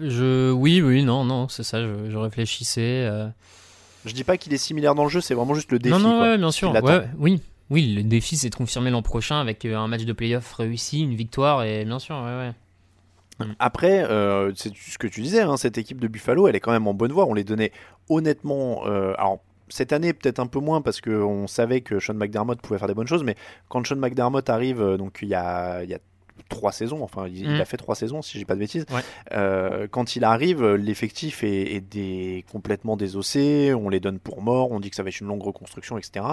Speaker 2: je- Oui, oui, non, non, c'est ça. Je, je réfléchissais. euh.
Speaker 1: Je dis pas qu'il est similaire dans le jeu, c'est vraiment juste le défi.
Speaker 2: non, non,
Speaker 1: quoi,
Speaker 2: ouais, bien sûr. Ouais, oui, oui, le défi, c'est de confirmer l'an prochain avec euh, un match de playoff réussi, une victoire, et bien sûr, ouais, ouais.
Speaker 1: Après, euh, c'est ce que tu disais, hein, cette équipe de Buffalo, elle est quand même en bonne voie. On les donnait honnêtement. euh, alors, cette année, peut-être un peu moins parce qu'on savait que Sean McDermott pouvait faire des bonnes choses, mais quand Sean McDermott arrive, donc il y a, il y a trois saisons, enfin il, il
Speaker 2: Mm.
Speaker 1: a fait trois saisons si j'ai pas de bêtises.
Speaker 2: Ouais.
Speaker 1: Euh, quand il arrive, l'effectif est, est des- complètement désossé, on les donne pour morts, on dit que ça va être une longue reconstruction, etc.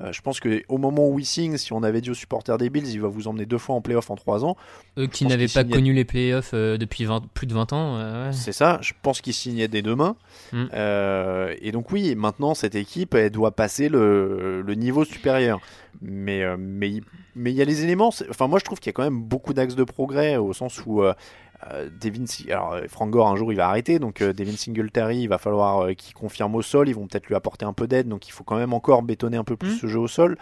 Speaker 1: Euh, je pense que au moment où il signe, si on avait dit aux supporters des Bills, il va vous emmener deux fois en playoff en trois ans,
Speaker 2: Eux qui n'avaient pas connu les playoffs euh, depuis 20 plus de 20 ans, ouais.
Speaker 1: C'est ça, je pense qu'il signait dès demain.
Speaker 2: Mm.
Speaker 1: Euh, et donc oui, maintenant cette équipe, elle doit passer le, le niveau supérieur. Mais euh, mais il mais il y a les éléments. Enfin moi je trouve qu'il y a quand même beaucoup d'axes de progrès au sens où euh, Devin, Si- alors euh, Frank Gore un jour il va arrêter, donc euh, Devin Singletary il va falloir euh, qu'il confirme au sol. Ils vont peut-être lui apporter un peu d'aide, donc il faut quand même encore bétonner un peu plus
Speaker 2: Mm.
Speaker 1: ce jeu au sol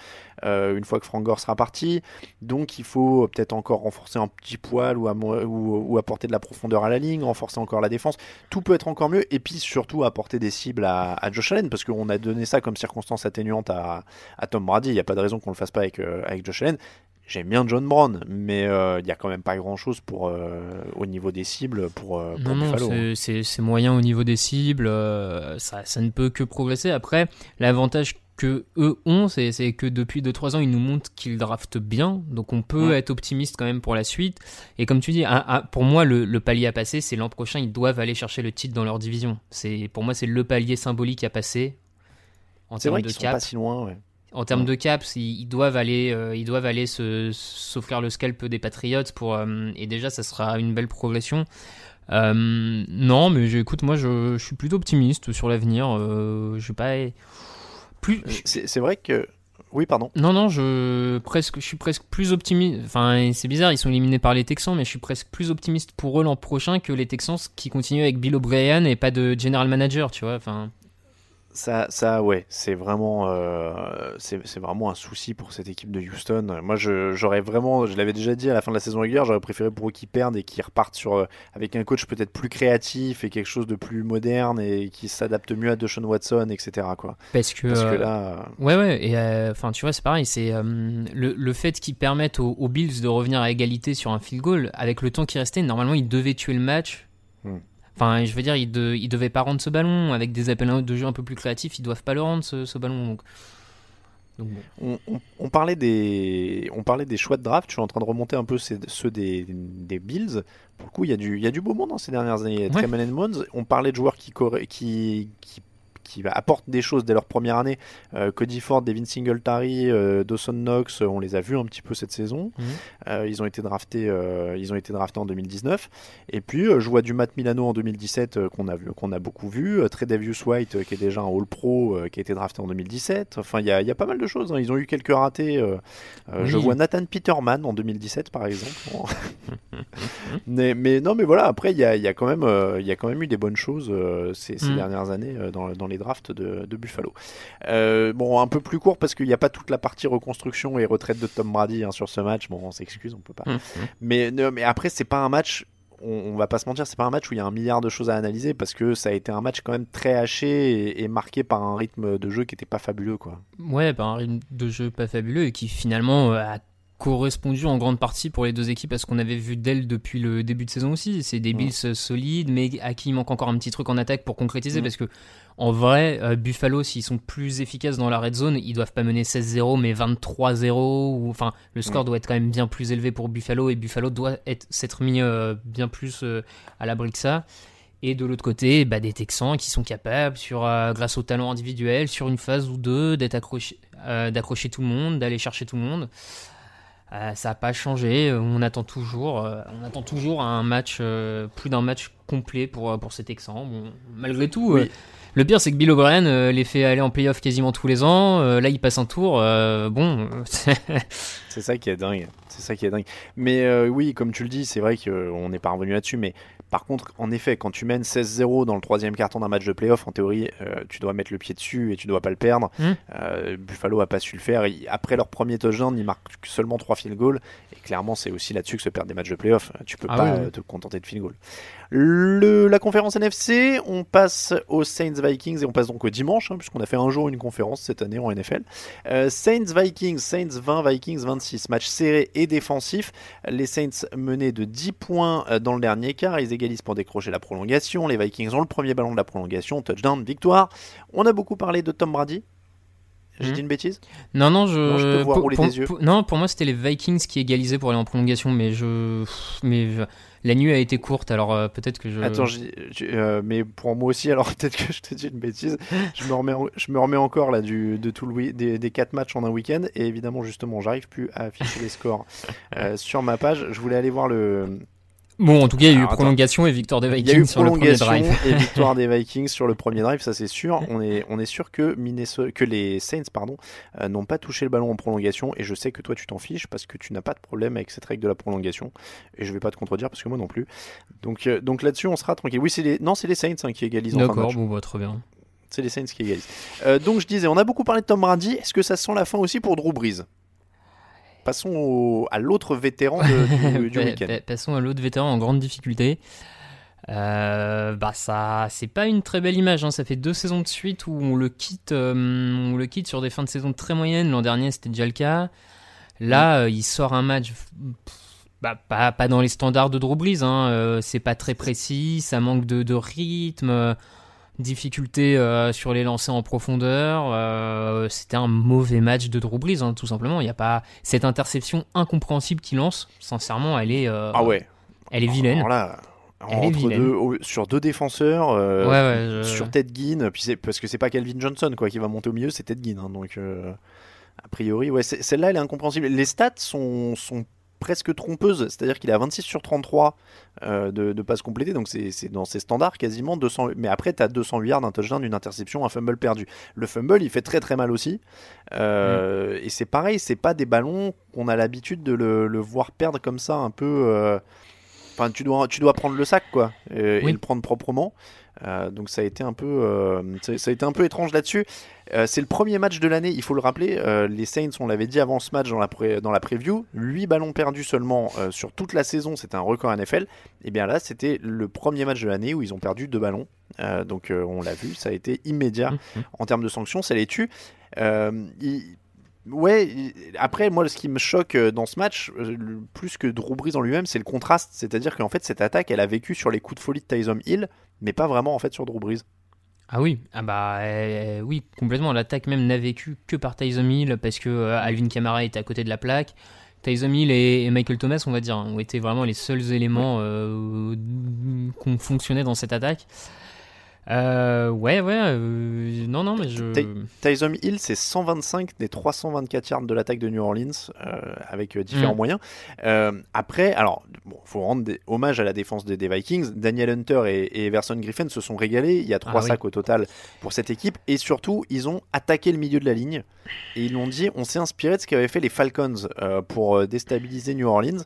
Speaker 1: euh, une fois que Frank Gore sera parti. Donc il faut peut-être encore renforcer un petit poil ou, amo- ou, ou apporter de la profondeur à la ligne, renforcer encore la défense. Tout peut être encore mieux et puis surtout apporter des cibles à, à Josh Allen parce qu'on a donné ça comme circonstance atténuante à, à Tom Brady. Il n'y a pas de raison qu'on le fasse pas avec, euh, avec Josh Allen. J'aime bien John Brown, mais euh, il n'y a quand même pas grand chose pour, euh, au niveau des cibles pour, euh, pour
Speaker 2: Non, non,
Speaker 1: Buffalo. hein.
Speaker 2: c'est- moyen au niveau des cibles, euh, ça, ça ne peut que progresser. Après, l'avantage que eux ont, c'est que depuis 2-3 ans, ils nous montrent qu'ils draftent bien, donc on peut être optimiste quand même pour la suite. Et comme tu dis, pour moi, le, le palier à passer, c'est l'an prochain, ils doivent aller chercher le titre dans leur division. C'est Pour moi, c'est le palier symbolique à passer. En
Speaker 1: C'est
Speaker 2: termes
Speaker 1: vrai
Speaker 2: de cap.
Speaker 1: pas si loin. ouais.
Speaker 2: En termes
Speaker 1: Mm.
Speaker 2: de caps, ils, doivent aller, euh, ils doivent aller se s'offrir le scalp des Patriots pour euh, et déjà ça sera une belle progression. Euh, non, mais écoute, moi je, je suis plutôt optimiste sur l'avenir. Euh, je vais pas plus.
Speaker 1: C'est c'est vrai que. Oui, pardon.
Speaker 2: Non, non, je presque, je suis presque plus optimiste. Enfin, c'est bizarre, ils sont éliminés par les Texans, mais je suis presque plus optimiste pour eux l'an prochain que les Texans qui continuent avec Bill O'Brien et pas de general manager, tu vois. Enfin,
Speaker 1: Ça, ça, ouais, c'est vraiment, euh, c'est vraiment un souci pour cette équipe de Houston. Moi, j'aurais vraiment, je l'avais déjà dit à la fin de la saison régulière, j'aurais préféré pour eux qu'ils perdent et qu'ils repartent sur, euh, avec un coach peut-être plus créatif et quelque chose de plus moderne et qui s'adapte mieux à Deshaun Watson, etc. Quoi.
Speaker 2: parce que,
Speaker 1: Parce que
Speaker 2: euh,
Speaker 1: là,
Speaker 2: Ouais, ouais, et euh, enfin, tu vois, c'est pareil, c'est euh, le, le fait qu'ils permettent aux, aux Bills de revenir à égalité sur un field goal, avec le temps qui restait, normalement, ils devaient tuer le match.
Speaker 1: Hmm.
Speaker 2: Enfin, je veux dire, ils, de, ils devaient pas rendre ce ballon, avec des appels de jeu un peu plus créatifs, ils doivent pas le rendre, ce, ce ballon. Donc, donc bon.
Speaker 1: on, on- on parlait des, on parlait des choix de draft. Je suis en train de remonter un peu ceux des, des Bills. Pour le coup, il y a du, il y a du beau monde dans ces dernières années.
Speaker 2: Ouais.
Speaker 1: Tremaine Edmonds. On parlait de joueurs qui, qui, qui, qui apportent des choses dès leur première année. Euh, Cody Ford, Devin Singletary, euh, Dawson Knox, euh, on les a vus un petit peu cette saison.
Speaker 2: Mhm.
Speaker 1: Ils ont été draftés, ils ont été draftés en 2019. Et puis, je vois du Matt Milano en 2017 euh, qu'on a vu, qu'on a beaucoup vu. Euh, Tredavious White, qui est déjà un All Pro, qui a été drafté en 2017. Enfin, il y a, il y a pas mal de choses. hein. Ils ont eu quelques ratés. Je vois Nathan Peterman en 2017, par exemple. mais, mais non, mais voilà. Après, il y a, il y a quand même, il y a quand même eu des bonnes choses ces, ces
Speaker 2: Mm.
Speaker 1: dernières années dans, dans les drafts de, de Buffalo. Euh, bon, un peu plus court parce qu'il n'y a pas toute la partie reconstruction et retraite de Tom Brady hein, sur ce match. Bon, on s'excuse, on peut pas.
Speaker 2: Mhm.
Speaker 1: Mais, non, mais après, c'est pas un match. On, va pas se mentir, c'est pas un match où il y a un milliard de choses à analyser parce que ça a été un match quand même très haché et, et marqué par un rythme de jeu qui était pas fabuleux, quoi.
Speaker 2: Ouais, bah, un rythme de jeu pas fabuleux et qui finalement euh, a correspondu en grande partie pour les deux équipes à ce qu'on avait vu d'elles depuis le début de saison aussi. C'est des. Bills euh, solides, mais à qui il manque encore un petit truc en attaque pour concrétiser parce que en vrai, euh, Buffalo, s'ils sont plus efficaces dans la red zone, ils doivent pas mener 16-0 mais 23-0 ou enfin le score
Speaker 1: Ouais.
Speaker 2: doit être quand même bien plus élevé pour Buffalo et Buffalo doit être s'être mis euh, bien plus euh, à l'abri que ça. Et de l'autre côté, bah, des Texans qui sont capables, sur, grâce au talent individuel, sur une phase ou deux, d'être accroché, d'accrocher tout le monde, d'aller chercher tout le monde. Euh, ça n'a pas changé. On attend toujours, euh, on attend toujours un match, euh, plus d'un match complet pour, pour ces Texans. Bon, malgré tout,
Speaker 1: Oui.
Speaker 2: Le pire, c'est que Bill O'Brien les fait aller en playoff quasiment tous les ans. Là, il passe un tour. bon,
Speaker 1: C'est ça qui est dingue. C'est ça qui est dingue. Mais oui, comme tu le dis, c'est vrai qu'on n'est pas revenu là-dessus. Mais par contre, en effet, quand tu mènes 16-0 dans le troisième carton d'un match de playoff, en théorie, euh, tu dois mettre le pied dessus et tu dois pas le perdre.
Speaker 2: Mm.
Speaker 1: Euh, Buffalo a pas su le faire. Il- après leur premier touchdown, ils marquent seulement 3 field goals. Et clairement, c'est aussi là-dessus que se perdent des matchs de playoff. Tu peux
Speaker 2: Ah
Speaker 1: pas
Speaker 2: oui,
Speaker 1: te contenter de field goal. Le, la conférence NFC, on passe aux Saints Vikings et on passe donc au dimanche, hein, puisqu'on a fait un jour une conférence cette année en NFL. Euh, Saints Vikings, Saints 20, Vikings 26. Match serré et défensif. Les Saints menaient de 10 points euh, dans le dernier quart. Ils égalisent pour décrocher la prolongation. Les Vikings ont le premier ballon de la prolongation. Touchdown, victoire. On a beaucoup parlé de Tom Brady. J'ai
Speaker 2: Mhm.
Speaker 1: dit une bêtise?
Speaker 2: Non, non, je.
Speaker 1: Non, je te vois
Speaker 2: pour,
Speaker 1: rouler
Speaker 2: pour-
Speaker 1: des yeux.
Speaker 2: pour- non, pour moi, c'était les Vikings qui égalisaient pour aller en prolongation, mais je. Mais je- la nuit a été courte, alors euh, peut-être que je.
Speaker 1: Attends, euh, mais pour moi aussi, alors peut-être que je te dis une bêtise. Je me remets, en- je me remets encore là du, de tout le des, des quatre matchs en un week-end et évidemment justement, j'arrive plus à afficher les scores euh, sur ma page. Je voulais aller voir le.
Speaker 2: Bon, en tout cas, il y a eu
Speaker 1: Alors,
Speaker 2: prolongation et victoire des Vikings sur le premier drive.
Speaker 1: et victoire des Vikings sur le premier drive, ça c'est sûr. On est, on est sûr que Minnesota, que les Saints, pardon, euh, n'ont pas touché le ballon en prolongation et je sais que toi tu t'en fiches parce que tu n'as pas de problème avec cette règle de la prolongation et je vais pas te contredire parce que moi non plus. Donc, euh, donc là-dessus on sera tranquille. Oui, c'est les, non, c'est les Saints hein, qui égalisent en fin de
Speaker 2: D'accord, bon, bah, très bien.
Speaker 1: C'est les Saints qui égalisent. Euh, donc je disais, on a beaucoup parlé de Tom Brady. Est-ce que ça sent la fin aussi pour Drew Brees? Passons au- à l'autre vétéran de- du, week-end.
Speaker 2: pa- Passons à l'autre vétéran en grande difficulté. Euh, bah ça, c'est pas une très belle image. hein. Ça fait deux saisons de suite où on le quitte, euh, on le quitte sur des fins de saison très moyennes. L'an dernier, c'était déjà le cas. Là, euh, il sort un match, pff, bah, pas, pas dans les standards de Drew Brees. Hein. C'est pas très précis, ça manque de, de rythme, difficulté euh, sur les lancers en profondeur. Euh, c'était un mauvais match de Drew Brees, hein, tout simplement. Il y a pas cette interception incompréhensible qu'il lance. Sincèrement, elle est, euh,
Speaker 1: Ah ouais.
Speaker 2: elle est vilaine.
Speaker 1: Alors là,
Speaker 2: Elle est
Speaker 1: entre deux, sur deux défenseurs,
Speaker 2: Ouais, ouais, je-
Speaker 1: sur Ted Ginn, puis parce que c'est pas Calvin Johnson quoi qui va monter au milieu, c'est Ted Ginn. hein, donc a priori, ouais, celle-là elle est incompréhensible. Les stats sont, sont presque trompeuses, c'est-à-dire qu'il à 26 sur 33 euh, de, de passes complétées, donc c'est dans ses standards quasiment 200. Mais après, tu as 208 yards, un touchdown, une interception, un fumble perdu. Le fumble, il fait très très mal aussi. Euh, Et c'est pareil, c'est pas des ballons qu'on a l'habitude de le, le voir perdre comme ça, un peu. euh, Enfin, tu dois, tu dois prendre le sac, quoi, et
Speaker 2: Oui.
Speaker 1: le prendre proprement. Euh, donc ça a été un peu, euh, ça, a été un peu étrange là-dessus. Euh, c'est le premier match de l'année, il faut le rappeler. les Saints, on l'avait dit avant ce match dans la, pré- dans la preview, 8 ballons perdus seulement sur toute la saison, c'était un record NFL. Et bien là, c'était le premier match de l'année où ils ont perdu deux ballons. Donc on l'a vu, ça a été immédiat
Speaker 2: Mhm.
Speaker 1: en termes de sanctions, ça les tue. Il- Ouais, après, moi, ce qui me choque dans ce match, plus que Drew Brees en lui-même, c'est le contraste. C'est-à-dire qu'en fait, cette attaque, elle a vécu sur les coups de folie de Tyson Hill, mais pas vraiment en fait sur Drew Brees.
Speaker 2: Ah oui, ah bah euh, oui, complètement. L'attaque même n'a vécu que par Tyson Hill parce que euh, Alvin Kamara était à côté de la plaque. Tyson Hill et, Michael Thomas, on va dire, ont été vraiment les seuls éléments euh, qu'on fonctionnait dans cette attaque. Euh, ouais, ouais, euh, non, non, mais je.
Speaker 1: Ty- Tyson Hill, c'est 125 des 324 yards de l'attaque de New Orleans, euh, avec euh, différents
Speaker 2: Mm.
Speaker 1: moyens. Après, alors, bon, faut rendre des- hommage à la défense des, des Vikings. Daniel Hunter et, et Everson Griffin se sont régalés. Il y a trois
Speaker 2: Ah oui.
Speaker 1: sacs au total pour cette équipe. Et surtout, ils ont attaqué le milieu de la ligne. Et ils l'ont dit, on s'est inspiré de ce qu'avaient fait les Falcons pour déstabiliser New Orleans.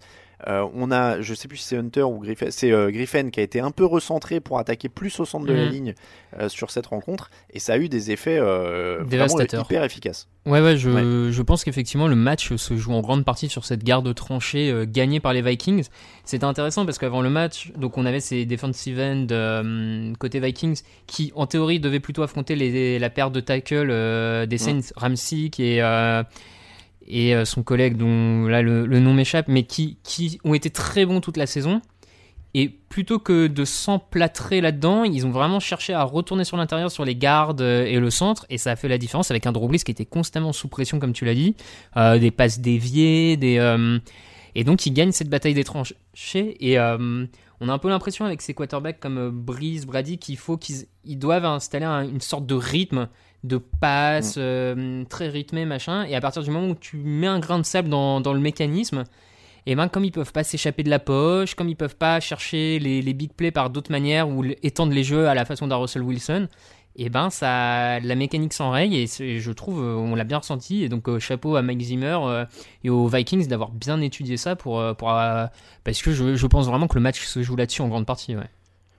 Speaker 1: Euh, on a, je sais plus si c'est Hunter ou Griffin, c'est euh, Griffin qui a été un peu recentré pour attaquer plus au centre de la
Speaker 2: Mhm.
Speaker 1: ligne euh, sur cette rencontre, et ça a eu des effets vraiment
Speaker 2: Dévastateurs.
Speaker 1: hyper efficaces.
Speaker 2: Ouais, ouais, je, je pense qu'effectivement le match se joue en grande partie sur cette garde tranchée gagnée par les Vikings. C'était intéressant parce qu'avant le match, donc on avait ces defensive end côté Vikings qui en théorie devaient plutôt affronter les, la paire de tackle des Saints, Ramsey et, euh, et euh, son collègue dont là le, nom m'échappe, mais qui, qui ont été très bons toute la saison. Et plutôt que de s'emplâtrer là-dedans, ils ont vraiment cherché à retourner sur l'intérieur, sur les gardes euh, et le centre, et ça a fait la différence avec un Brees qui était constamment sous pression, comme tu l'as dit, euh, des passes déviées, des et donc ils gagnent cette bataille des tranchées. Et on a un peu l'impression avec ces quarterbacks comme euh, Breeze, Brady, qu'il faut qu'ils ils doivent installer un- une sorte de rythme de passe euh, très rythmé, machin. Et à partir du moment où tu mets un grain de sable dans, dans le mécanisme, et ben comme ils peuvent pas s'échapper de la poche, comme ils peuvent pas chercher les, les big plays par d'autres manières ou étendre les jeux à la façon d'un Russell Wilson, et ben ça la mécanique s'enraye et je trouve on l'a bien ressenti et donc chapeau à Mike Zimmer et aux Vikings d'avoir bien étudié ça pour, pour parce que je, je, pense vraiment que le match se joue là-dessus en grande partie ouais.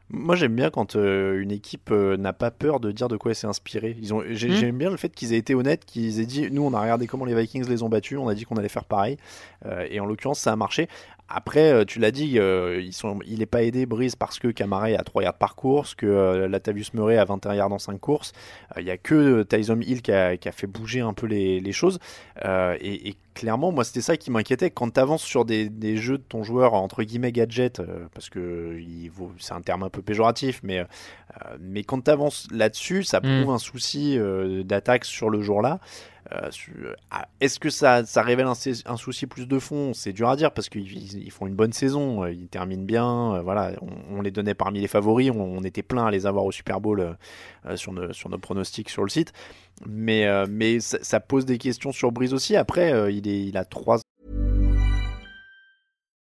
Speaker 1: Moi j'aime bien quand euh, une équipe euh, n'a pas peur de dire de quoi elle s'est inspirée. Ils ont, hmm. j'aime bien le fait qu'ils aient été honnêtes, qu'ils aient dit, nous on a regardé comment les Vikings les ont battus, on a dit qu'on allait faire pareil, euh, et en l'occurrence ça a marché. Après, euh, tu l'as dit, euh, ils sont, il n'est pas aidé, Brise, parce que Camara a 3 yards par course, que euh, Latavius Murray a 21 yards en 5 courses. Il n'y a que Tyson Hill qui a, qui a, fait bouger un peu les, les choses. Et, et, clairement, moi, c'était ça qui m'inquiétait. Quand tu avances sur des, des, jeux de ton joueur, entre guillemets, gadget, parce que c'est un terme un peu péjoratif, mais, mais quand tu avances là-dessus, ça mm. prouve un souci d'attaque sur le jour-là. Euh, ah, est-ce que ça, révèle un, souci plus de fond? C'est dur à dire parce qu'ils font une bonne saison, euh, ils terminent bien. Euh, voilà, on, les donnait parmi les favoris, on, était plein à les avoir au Super Bowl sur, nos pronostics sur le site. Mais, mais ça, pose des questions sur Brise aussi. Après, il, est, il a trois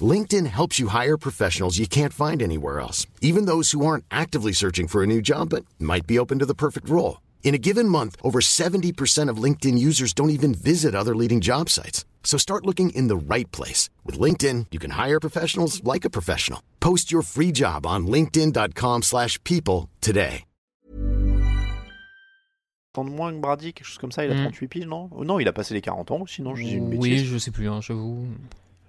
Speaker 4: LinkedIn helps you hire professionals you can't find anywhere else, even those who aren't actively searching for a new job but might be open to the perfect role. In a given month, over 70% of LinkedIn users don't even visit other leading job sites. So start looking in the right place. With LinkedIn, you can hire professionals like a professional. Post your free job on linkedin.com slash people today.
Speaker 1: Tant moins que Brady, quelque chose comme ça, il a 38 mm. piges, non Non, il a passé les 40 ans, sinon je dis une bêtise.
Speaker 2: Oui, je sais plus, hein, j'avoue.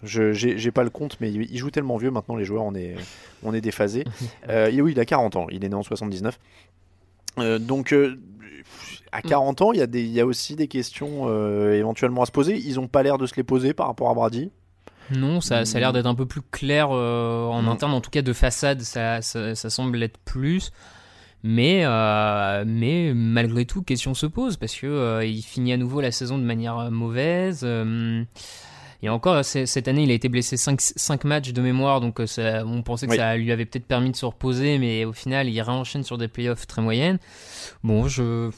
Speaker 1: Je j'ai pas le compte, mais il, joue tellement vieux maintenant, les joueurs, on est, on est déphasés. euh, oui, il a 40 ans, il est né en 79. Euh, donc, euh, à 40 ans, il y, a des, il y a aussi des questions euh, éventuellement à se poser. Ils n'ont pas l'air de se les poser par rapport à Brady.
Speaker 2: Non, ça, ça a l'air d'être un peu plus clair en mm. interne, en tout cas de façade, ça, ça, semble être plus. Mais, mais malgré tout, question se pose parce que il finit à nouveau la saison de manière mauvaise. Et encore, cette année, il a été blessé 5, matchs de mémoire, donc euh, on pensait que ça lui avait peut-être permis de se reposer, mais au final, il réenchaîne sur des playoffs très moyennes. Bon, je.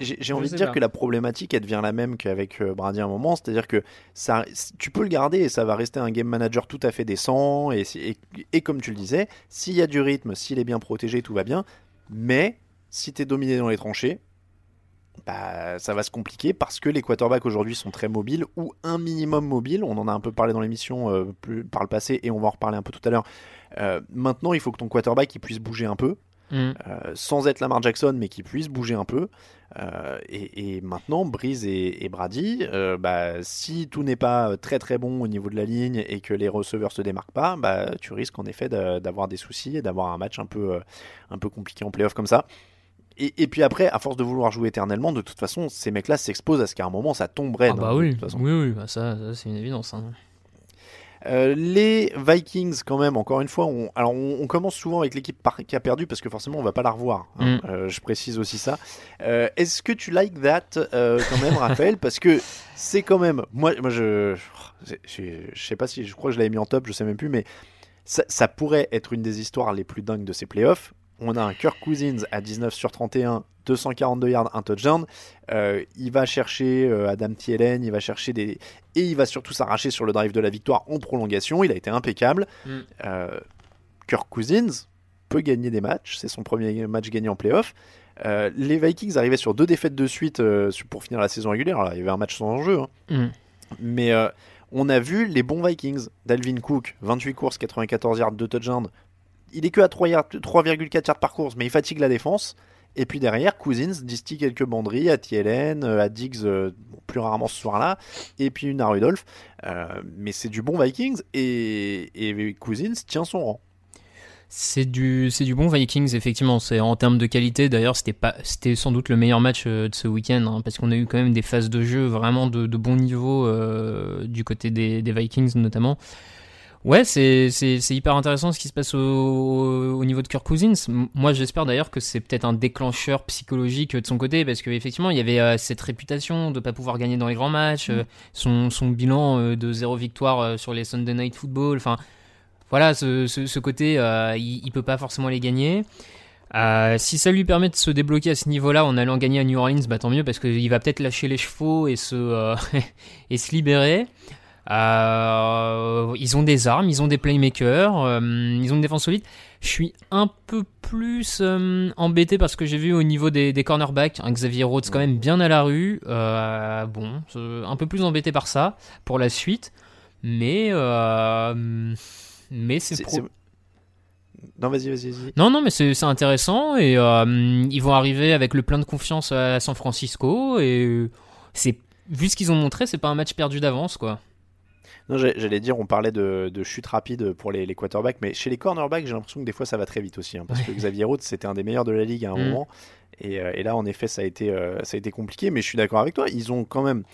Speaker 1: J'ai envie de dire que la problématique, elle devient la même qu'avec euh, Brady à un moment, c'est-à-dire que ça, tu peux le garder et ça va rester un game manager tout à fait décent, et, et, et comme tu le disais, s'il y a du rythme, s'il est bien protégé, tout va bien, mais si tu es dominé dans les tranchées, bah, ça va se compliquer parce que les quarterbacks aujourd'hui sont très mobiles ou un minimum mobile. On en a un peu parlé dans l'émission euh, par le passé et on va en reparler un peu tout à l'heure. Euh, maintenant, il faut que ton quarterback il puisse bouger un peu. Mm. Euh, sans être Lamar Jackson, mais qui puisse bouger un peu. Et, maintenant, Breeze et, Brady, bah, si tout n'est pas très très bon au niveau de la ligne et que les receveurs se démarquent pas, bah, tu risques en effet d'avoir des soucis et d'avoir un match un peu, un peu compliqué en playoff comme ça. Et, puis après, à force de vouloir jouer éternellement, de toute façon, ces mecs-là s'exposent à ce qu'à un moment ça tomberait.
Speaker 2: Ah bah oui, oui, oui, bah ça, c'est une évidence. Hein.
Speaker 1: Euh, les Vikings, quand même, encore une fois, on, alors on, commence souvent avec l'équipe qui a perdu parce que forcément on va pas la revoir. Hein. Mm. Euh, je précise aussi ça. Euh, est-ce que tu like that quand même, Raphaël? Parce que c'est quand même, moi, moi je, je, je, sais pas si, je crois que je l'avais mis en top, je sais même plus, mais ça, ça pourrait être une des histoires les plus dingues de ces playoffs on a un Kirk Cousins à 19 sur 31, 242 yards, un touchdown. Euh, il va chercher euh, Adam Thielen, il va chercher des. Et il va surtout s'arracher sur le drive de la victoire en prolongation. Il a été impeccable. Mm. Euh, Kirk Cousins peut gagner des matchs. C'est son premier match gagné en playoff. les Vikings arrivaient sur deux défaites de suite pour finir la saison régulière. il y avait un match sans enjeu. Hein. Mm. Mais on a vu les bons Vikings. Dalvin Cook, 28 courses, 94 yards, 2 touchdowns il est que à 3,4 yards par course, mais il fatigue la défense. Et puis derrière, Cousins distille quelques banderies à euh, à Diggs, euh, plus rarement ce soir-là, et puis une à Rudolph. Euh, mais c'est du bon Vikings, et, Cousins tient son rang.
Speaker 2: C'est du, c'est du bon Vikings, effectivement. C'est en termes de qualité. D'ailleurs, c'était pas, c'était sans doute le meilleur match euh, de ce week-end, hein, parce qu'on a eu quand même des phases de jeu vraiment de, bon niveau euh, du côté des, Vikings notamment. Ouais, c'est, c'est, c'est hyper intéressant ce qui se passe au, au niveau de Kirk Cousins. Moi, j'espère d'ailleurs que c'est peut-être un déclencheur psychologique de son côté, parce qu'effectivement, il y avait euh, cette réputation de pas pouvoir gagner dans les grands matchs, mm. son, son bilan de zéro victoire sur les Sunday Night Football. Enfin, voilà, ce, côté, euh, il, peut pas forcément les gagner. Euh, si ça lui permet de se débloquer à ce niveau-là en allant gagner à New Orleans, bah tant mieux parce qu'il va peut-être lâcher les chevaux et se, euh, et se libérer. Ils ont des armes, ils ont des playmakers, ils ont une défense solide. Je suis un peu plus embêté parce que j'ai vu au niveau des, cornerbacks, un Xavier Rhodes quand même bien à la rue. bon, un peu plus embêté par ça pour la suite. Mais mais c'est
Speaker 1: Non, vas-y, vas-y, vas-y.
Speaker 2: Non, non, mais c'est intéressant et euh, ils vont arriver avec le plein de confiance à San Francisco et c'est vu ce qu'ils ont montré, c'est pas un match perdu d'avance, quoi.
Speaker 1: Non, j'allais dire, on parlait de, chute rapide pour les, quarterbacks, mais chez les cornerbacks, j'ai l'impression que des fois ça va très vite aussi, hein, parce que Xavier Rhodes, c'était un des meilleurs de la ligue à un mm. moment, et, euh, et, là, en effet, ça a été, euh, ça a été compliqué, mais je suis d'accord avec toi, ils ont quand même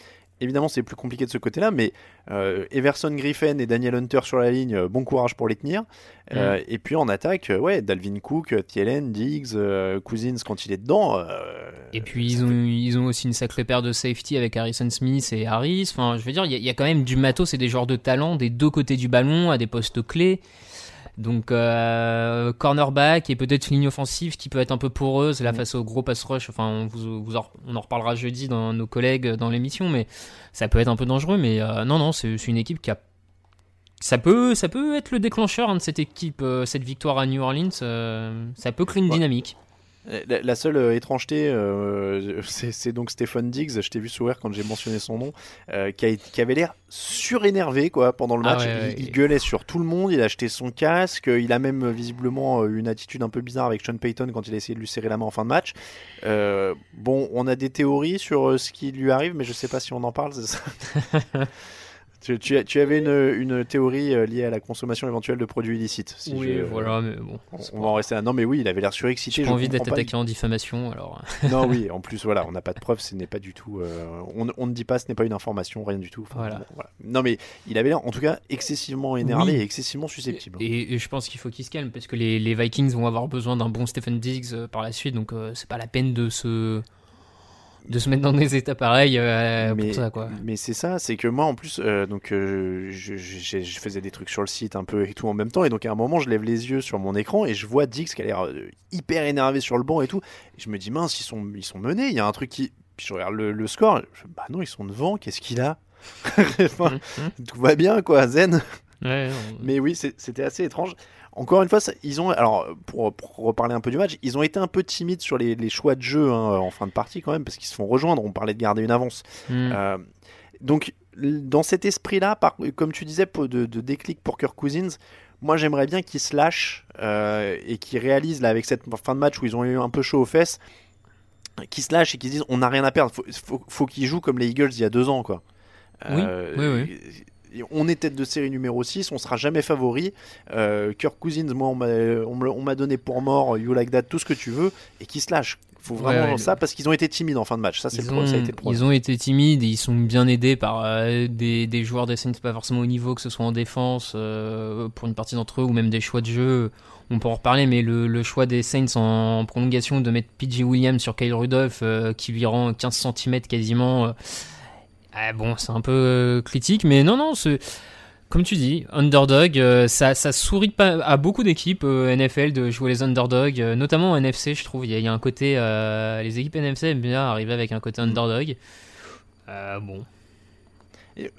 Speaker 1: Évidemment, c'est plus compliqué de ce côté-là, mais euh, Everson Griffin et Daniel Hunter sur la ligne, euh, bon courage pour les tenir. Euh, mm. Et puis en attaque, ouais, Dalvin Cook, Thielen, Diggs, Cousins quand il est dedans.
Speaker 2: et puis ils ont, ils ont aussi une sacrée paire de safety avec Harrison Smith et Harris. Enfin, je veux dire, il y, y, a quand même du matos et des joueurs de talent des deux côtés du ballon à des postes clés. Donc euh, cornerback et peut-être une ligne offensive qui peut être un peu poreuse là mm. face au gros pass rush. Enfin, on, vous, en, on en reparlera jeudi dans nos collègues dans l'émission, mais ça peut être un peu dangereux. Mais euh, non, non, c'est une équipe qui a ça peut, ça peut être le déclencheur hein, de cette équipe, euh, cette victoire à New Orleans. ça peut créer une dynamique.
Speaker 1: La, seule euh, étrangeté, euh, c'est donc Stephen Diggs, je t'ai vu sourire quand j'ai mentionné son nom, euh, qui, qui, avait l'air surénervé quoi, pendant le ah match. il, gueulait sur tout le monde, il a acheté son casque, il a même visiblement une attitude un peu bizarre avec Sean Payton quand il a essayé de lui serrer la main en fin de match. bon, on a des théories sur ce qui lui arrive, mais je sais pas si on en parle, c'est ça? Tu, tu, avais une, une, théorie euh, liée à la consommation éventuelle de produits illicites.
Speaker 2: oui, voilà, mais bon.
Speaker 1: On, va en rester là. Non, mais oui, il avait l'air surexcité.
Speaker 2: J'ai pas envie d'être attaqué en diffamation, alors.
Speaker 1: non, oui, en plus, voilà, on n'a pas de preuves, ce n'est pas du tout. Euh, on, on, ne dit pas, ce n'est pas une information, rien du tout.
Speaker 2: voilà.
Speaker 1: Non, mais il avait l'air, en tout cas, excessivement énervé et excessivement susceptible.
Speaker 2: Et, je pense qu'il faut qu'il se calme, parce que les, les, Vikings vont avoir besoin d'un bon Stephen Diggs euh, par la suite, donc c'est pas la peine de se de se mettre dans des états pareils euh,
Speaker 1: mais,
Speaker 2: pour ça quoi.
Speaker 1: Mais c'est ça, c'est que moi en plus euh, donc euh, je, je, faisais des trucs sur le site un peu et tout en même temps et donc à un moment je lève les yeux sur mon écran et je vois Dix qui a l'air hyper énervé sur le banc et tout et je me dis mince ils sont ils sont menés, il y a un truc qui puis je regarde le, score, bah non ils sont devant, qu'est-ce qu'il a enfin, hum, hum. Tout va bien quoi, zen. mais oui, c'était assez étrange. Encore une fois, ils ont, alors pour, reparler un peu du match, ils ont été un peu timides sur les, choix de jeu hein, en fin de partie quand même, parce qu'ils se font rejoindre. On parlait de garder une avance. Hmm. Euh, donc, dans cet esprit-là, comme tu disais, de, de, déclic pour Kirk Cousins, moi j'aimerais bien qu'ils se lâchent euh, et qu'ils réalisent, là, avec cette fin de match où ils ont eu un peu chaud aux fesses, qu'ils se lâchent et qu'ils se disent on n'a rien à perdre. Faut, faut, qu'ils jouent comme les Eagles il y a deux ans, quoi.
Speaker 2: oui, euh, oui, oui
Speaker 1: on est tête de série numéro 6, on sera jamais favori. Euh, Kirk Cousins, moi, on m'a donné pour mort, You Like That, tout ce que tu veux, et qui se lâche. faut vraiment ça parce qu'ils ont été timides en fin de match. Ça, c'est été
Speaker 2: Ils ont été timides et ils sont bien aidés par euh, des, joueurs des Saints pas forcément au niveau, que ce soit en défense euh, pour une partie d'entre eux ou même des choix de jeu. On peut en reparler, mais le, choix des Saints en prolongation de mettre PG Williams sur Kyle Rudolph euh, qui lui rend 15 cm quasiment ah, bon, c'est un peu euh, critique, mais non, non, c'est comme tu dis, underdog, euh, ça, ça sourit pas à beaucoup d'équipes euh, NFL de jouer les underdogs, notamment en NFC, je trouve. Il y, a un côté, les équipes NFC aiment bien arriver avec un côté underdog. bon.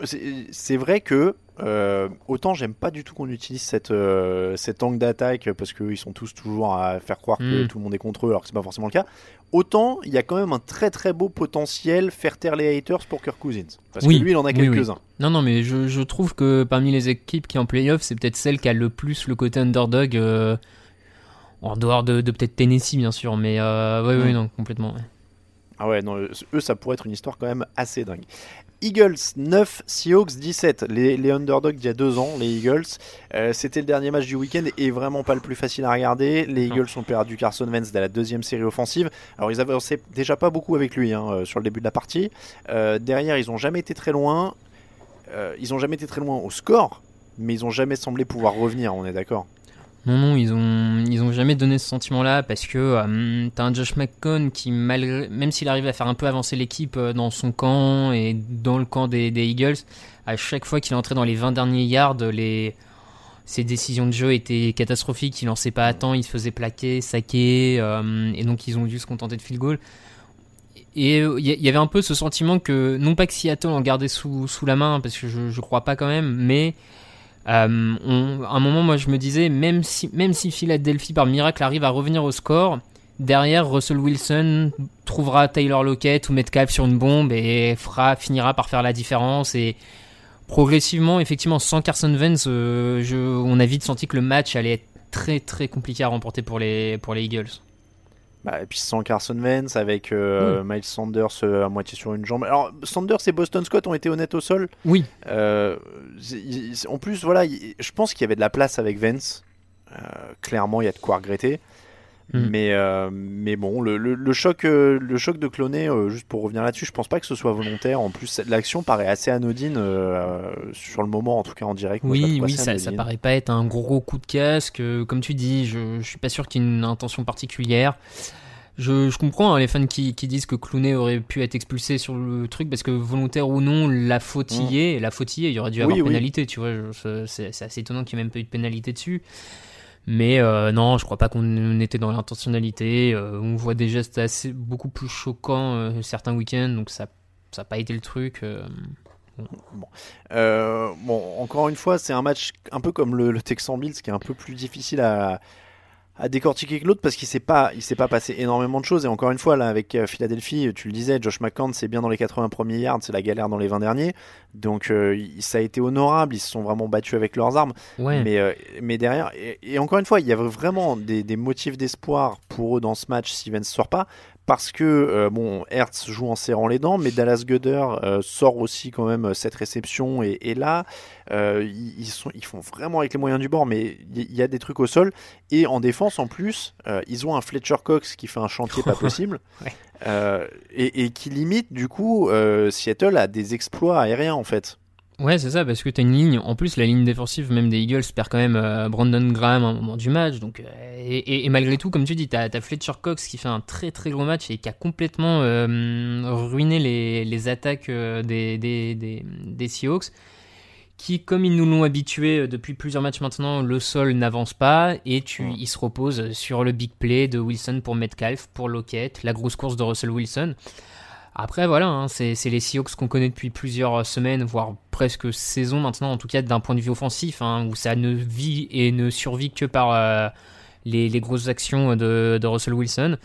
Speaker 1: C'est vrai que euh, autant j'aime pas du tout qu'on utilise cette, euh, cet angle d'attaque parce qu'ils sont tous toujours à faire croire que hmm. tout le monde est contre eux alors que c'est pas forcément le cas. Autant il y a quand même un très très beau potentiel faire taire les haters pour Kirk Cousins. Parce que lui il en a quelques-uns.
Speaker 2: Non, non, mais je, je, trouve que parmi les équipes qui en playoff, c'est peut-être celle qui a le plus le côté underdog. Euh, en dehors de, de peut-être Tennessee bien sûr, mais ouais, ouais, hmm. non, complètement.
Speaker 1: Ah ouais, non, eux, ça pourrait être une histoire quand même assez dingue. Eagles 9, Seahawks 17. Les, les underdogs d'il y a deux ans, les Eagles. Euh, C'était le dernier match du week-end et vraiment pas le plus facile à regarder. Les Eagles ont perdu Carson Wentz dès la deuxième série offensive. Alors ils avançaient déjà pas beaucoup avec lui hein, euh, sur le début de la partie. Euh, derrière, ils ont jamais été très loin. Euh, ils ont jamais été très loin au score, mais ils ont jamais semblé pouvoir revenir. On est d'accord.
Speaker 2: Non, non, ils ont, ils ont jamais donné ce sentiment-là parce que euh, t'as un Josh McCown qui, malgré, même s'il arrive à faire un peu avancer l'équipe euh, dans son camp et dans le camp des, Eagles, à chaque fois qu'il entrait dans les 20 derniers yards, les, ses décisions de jeu étaient catastrophiques. Il lançait pas à temps, il se faisait plaquer, saquer, euh, et donc ils ont dû se contenter de field goal. Et il y, y avait un peu ce sentiment que, non pas que Seattle en gardait sous, sous la main, parce que je, je crois pas quand même, mais euh, on, à un moment, moi, je me disais, même si, même si Philadelphie, par miracle, arrive à revenir au score, derrière, Russell Wilson trouvera Taylor Lockett ou Metcalf sur une bombe et fera, finira par faire la différence. Et progressivement, effectivement, sans Carson Wentz, euh, je, on a vite senti que le match allait être très très compliqué à remporter pour les, pour les Eagles.
Speaker 1: Bah, et puis sans Carson Wentz, avec euh, Miles Sanders euh, à moitié sur une jambe. Alors Sanders et Boston Scott ont été honnêtes au sol.
Speaker 2: Oui.
Speaker 1: Euh, en plus, voilà, il- je pense qu'il y avait de la place avec Vance. Clairement, il y a de quoi regretter.
Speaker 2: Mm.
Speaker 1: Mais, euh, mais bon, le, le- le choc, euh, le choc de cloner, euh, juste pour revenir là-dessus, je pense pas que ce soit volontaire. En plus, l'action paraît assez anodine euh, sur le moment, en tout cas en direct.
Speaker 2: Oui, oui, ça, ça paraît pas être un gros coup de casque. Comme tu dis, je, je suis pas sûr qu'il y ait une intention particulière. Je, je comprends hein, les fans qui, qui disent que Clooney aurait pu être expulsé sur le truc parce que volontaire ou non, la faute y est. La faute y est, il y aurait dû avoir
Speaker 1: Oui, oui.
Speaker 2: pénalité, tu vois. c'est assez étonnant qu'il n'y ait même pas eu de pénalité dessus. Mais euh, non, je crois pas qu'on était dans l'intentionnalité. Euh, on voit des gestes beaucoup plus choquants euh, certains week-ends, donc ça n'a pas été le truc.
Speaker 1: bon, encore une fois, c'est un match un peu comme le, le Texan Bills qui est un peu plus difficile à, à décortiquer que l'autre parce qu'il s'est pas, il s'est pas passé énormément de choses. Et encore une fois, là, avec euh, Philadelphie, tu le disais, Josh McCown, c'est bien dans les 80 premiers yards, c'est la galère dans les 20 derniers. Donc, euh, ça a été honorable. Ils se sont vraiment battus avec leurs armes.
Speaker 2: Ouais.
Speaker 1: Mais, euh, mais derrière, et, et encore une fois, il y avait vraiment des, des motifs d'espoir pour eux dans ce match si Vance sort pas. Parce que, euh, bon, Hertz joue en serrant les dents, mais Dallas Goeder euh, sort aussi quand même euh, cette réception. Et, et là, euh, ils, ils sont, ils font vraiment avec les moyens du bord, mais il y, a des trucs au sol. Et en défense, en plus, ils ont un Fletcher Cox qui fait un chantier pas possible.
Speaker 2: Ouais.
Speaker 1: Et, et qui limite, du coup, Seattle à des exploits aériens, en fait.
Speaker 2: Ouais, c'est ça, parce que t'as une ligne. En plus, la ligne défensive, même des Eagles, perd quand même euh, Brandon Graham à un moment du match. Donc, euh, et, et- et malgré tout, comme tu dis, t'as as Fletcher Cox qui fait un très très gros match et qui a complètement euh, ruiné les, les attaques des, des, des, des Seahawks. Qui, comme ils nous l'ont habitué depuis plusieurs matchs maintenant, le sol n'avance pas et tu, il se repose sur le big play de Wilson pour Metcalf, pour Lockett, la grosse course de Russell Wilson. Après, voilà, hein, c'est les Seahawks qu'on connaît depuis plusieurs semaines, voire presque saisons maintenant, en tout cas d'un point de vue offensif, hein, où ça ne vit et ne survit que par euh, les, les grosses actions de, de Russell Wilson.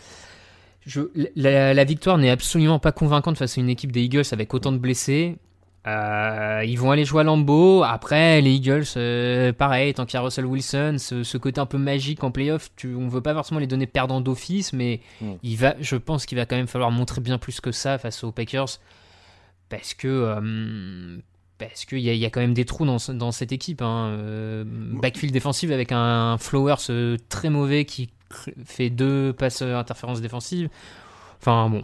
Speaker 2: Je, la victoire n'est absolument pas convaincante face à une équipe des Eagles avec autant de blessés. Euh, ils vont aller jouer à Lambeau. Après, les Eagles, euh, pareil, tant qu'il y a Russell Wilson, ce, ce côté un peu magique en playoff, tu, on veut pas forcément les donner perdants d'office, mais
Speaker 1: Mm.
Speaker 2: il va, je pense qu'il va quand même falloir montrer bien plus que ça face aux Packers, parce que euh, parce qu'il y, a- il y a quand même des trous dans, ce- dans cette équipe. Hein. Backfield défensive avec un Flowers euh, très mauvais qui fait deux passes interférences défensives. Enfin bon,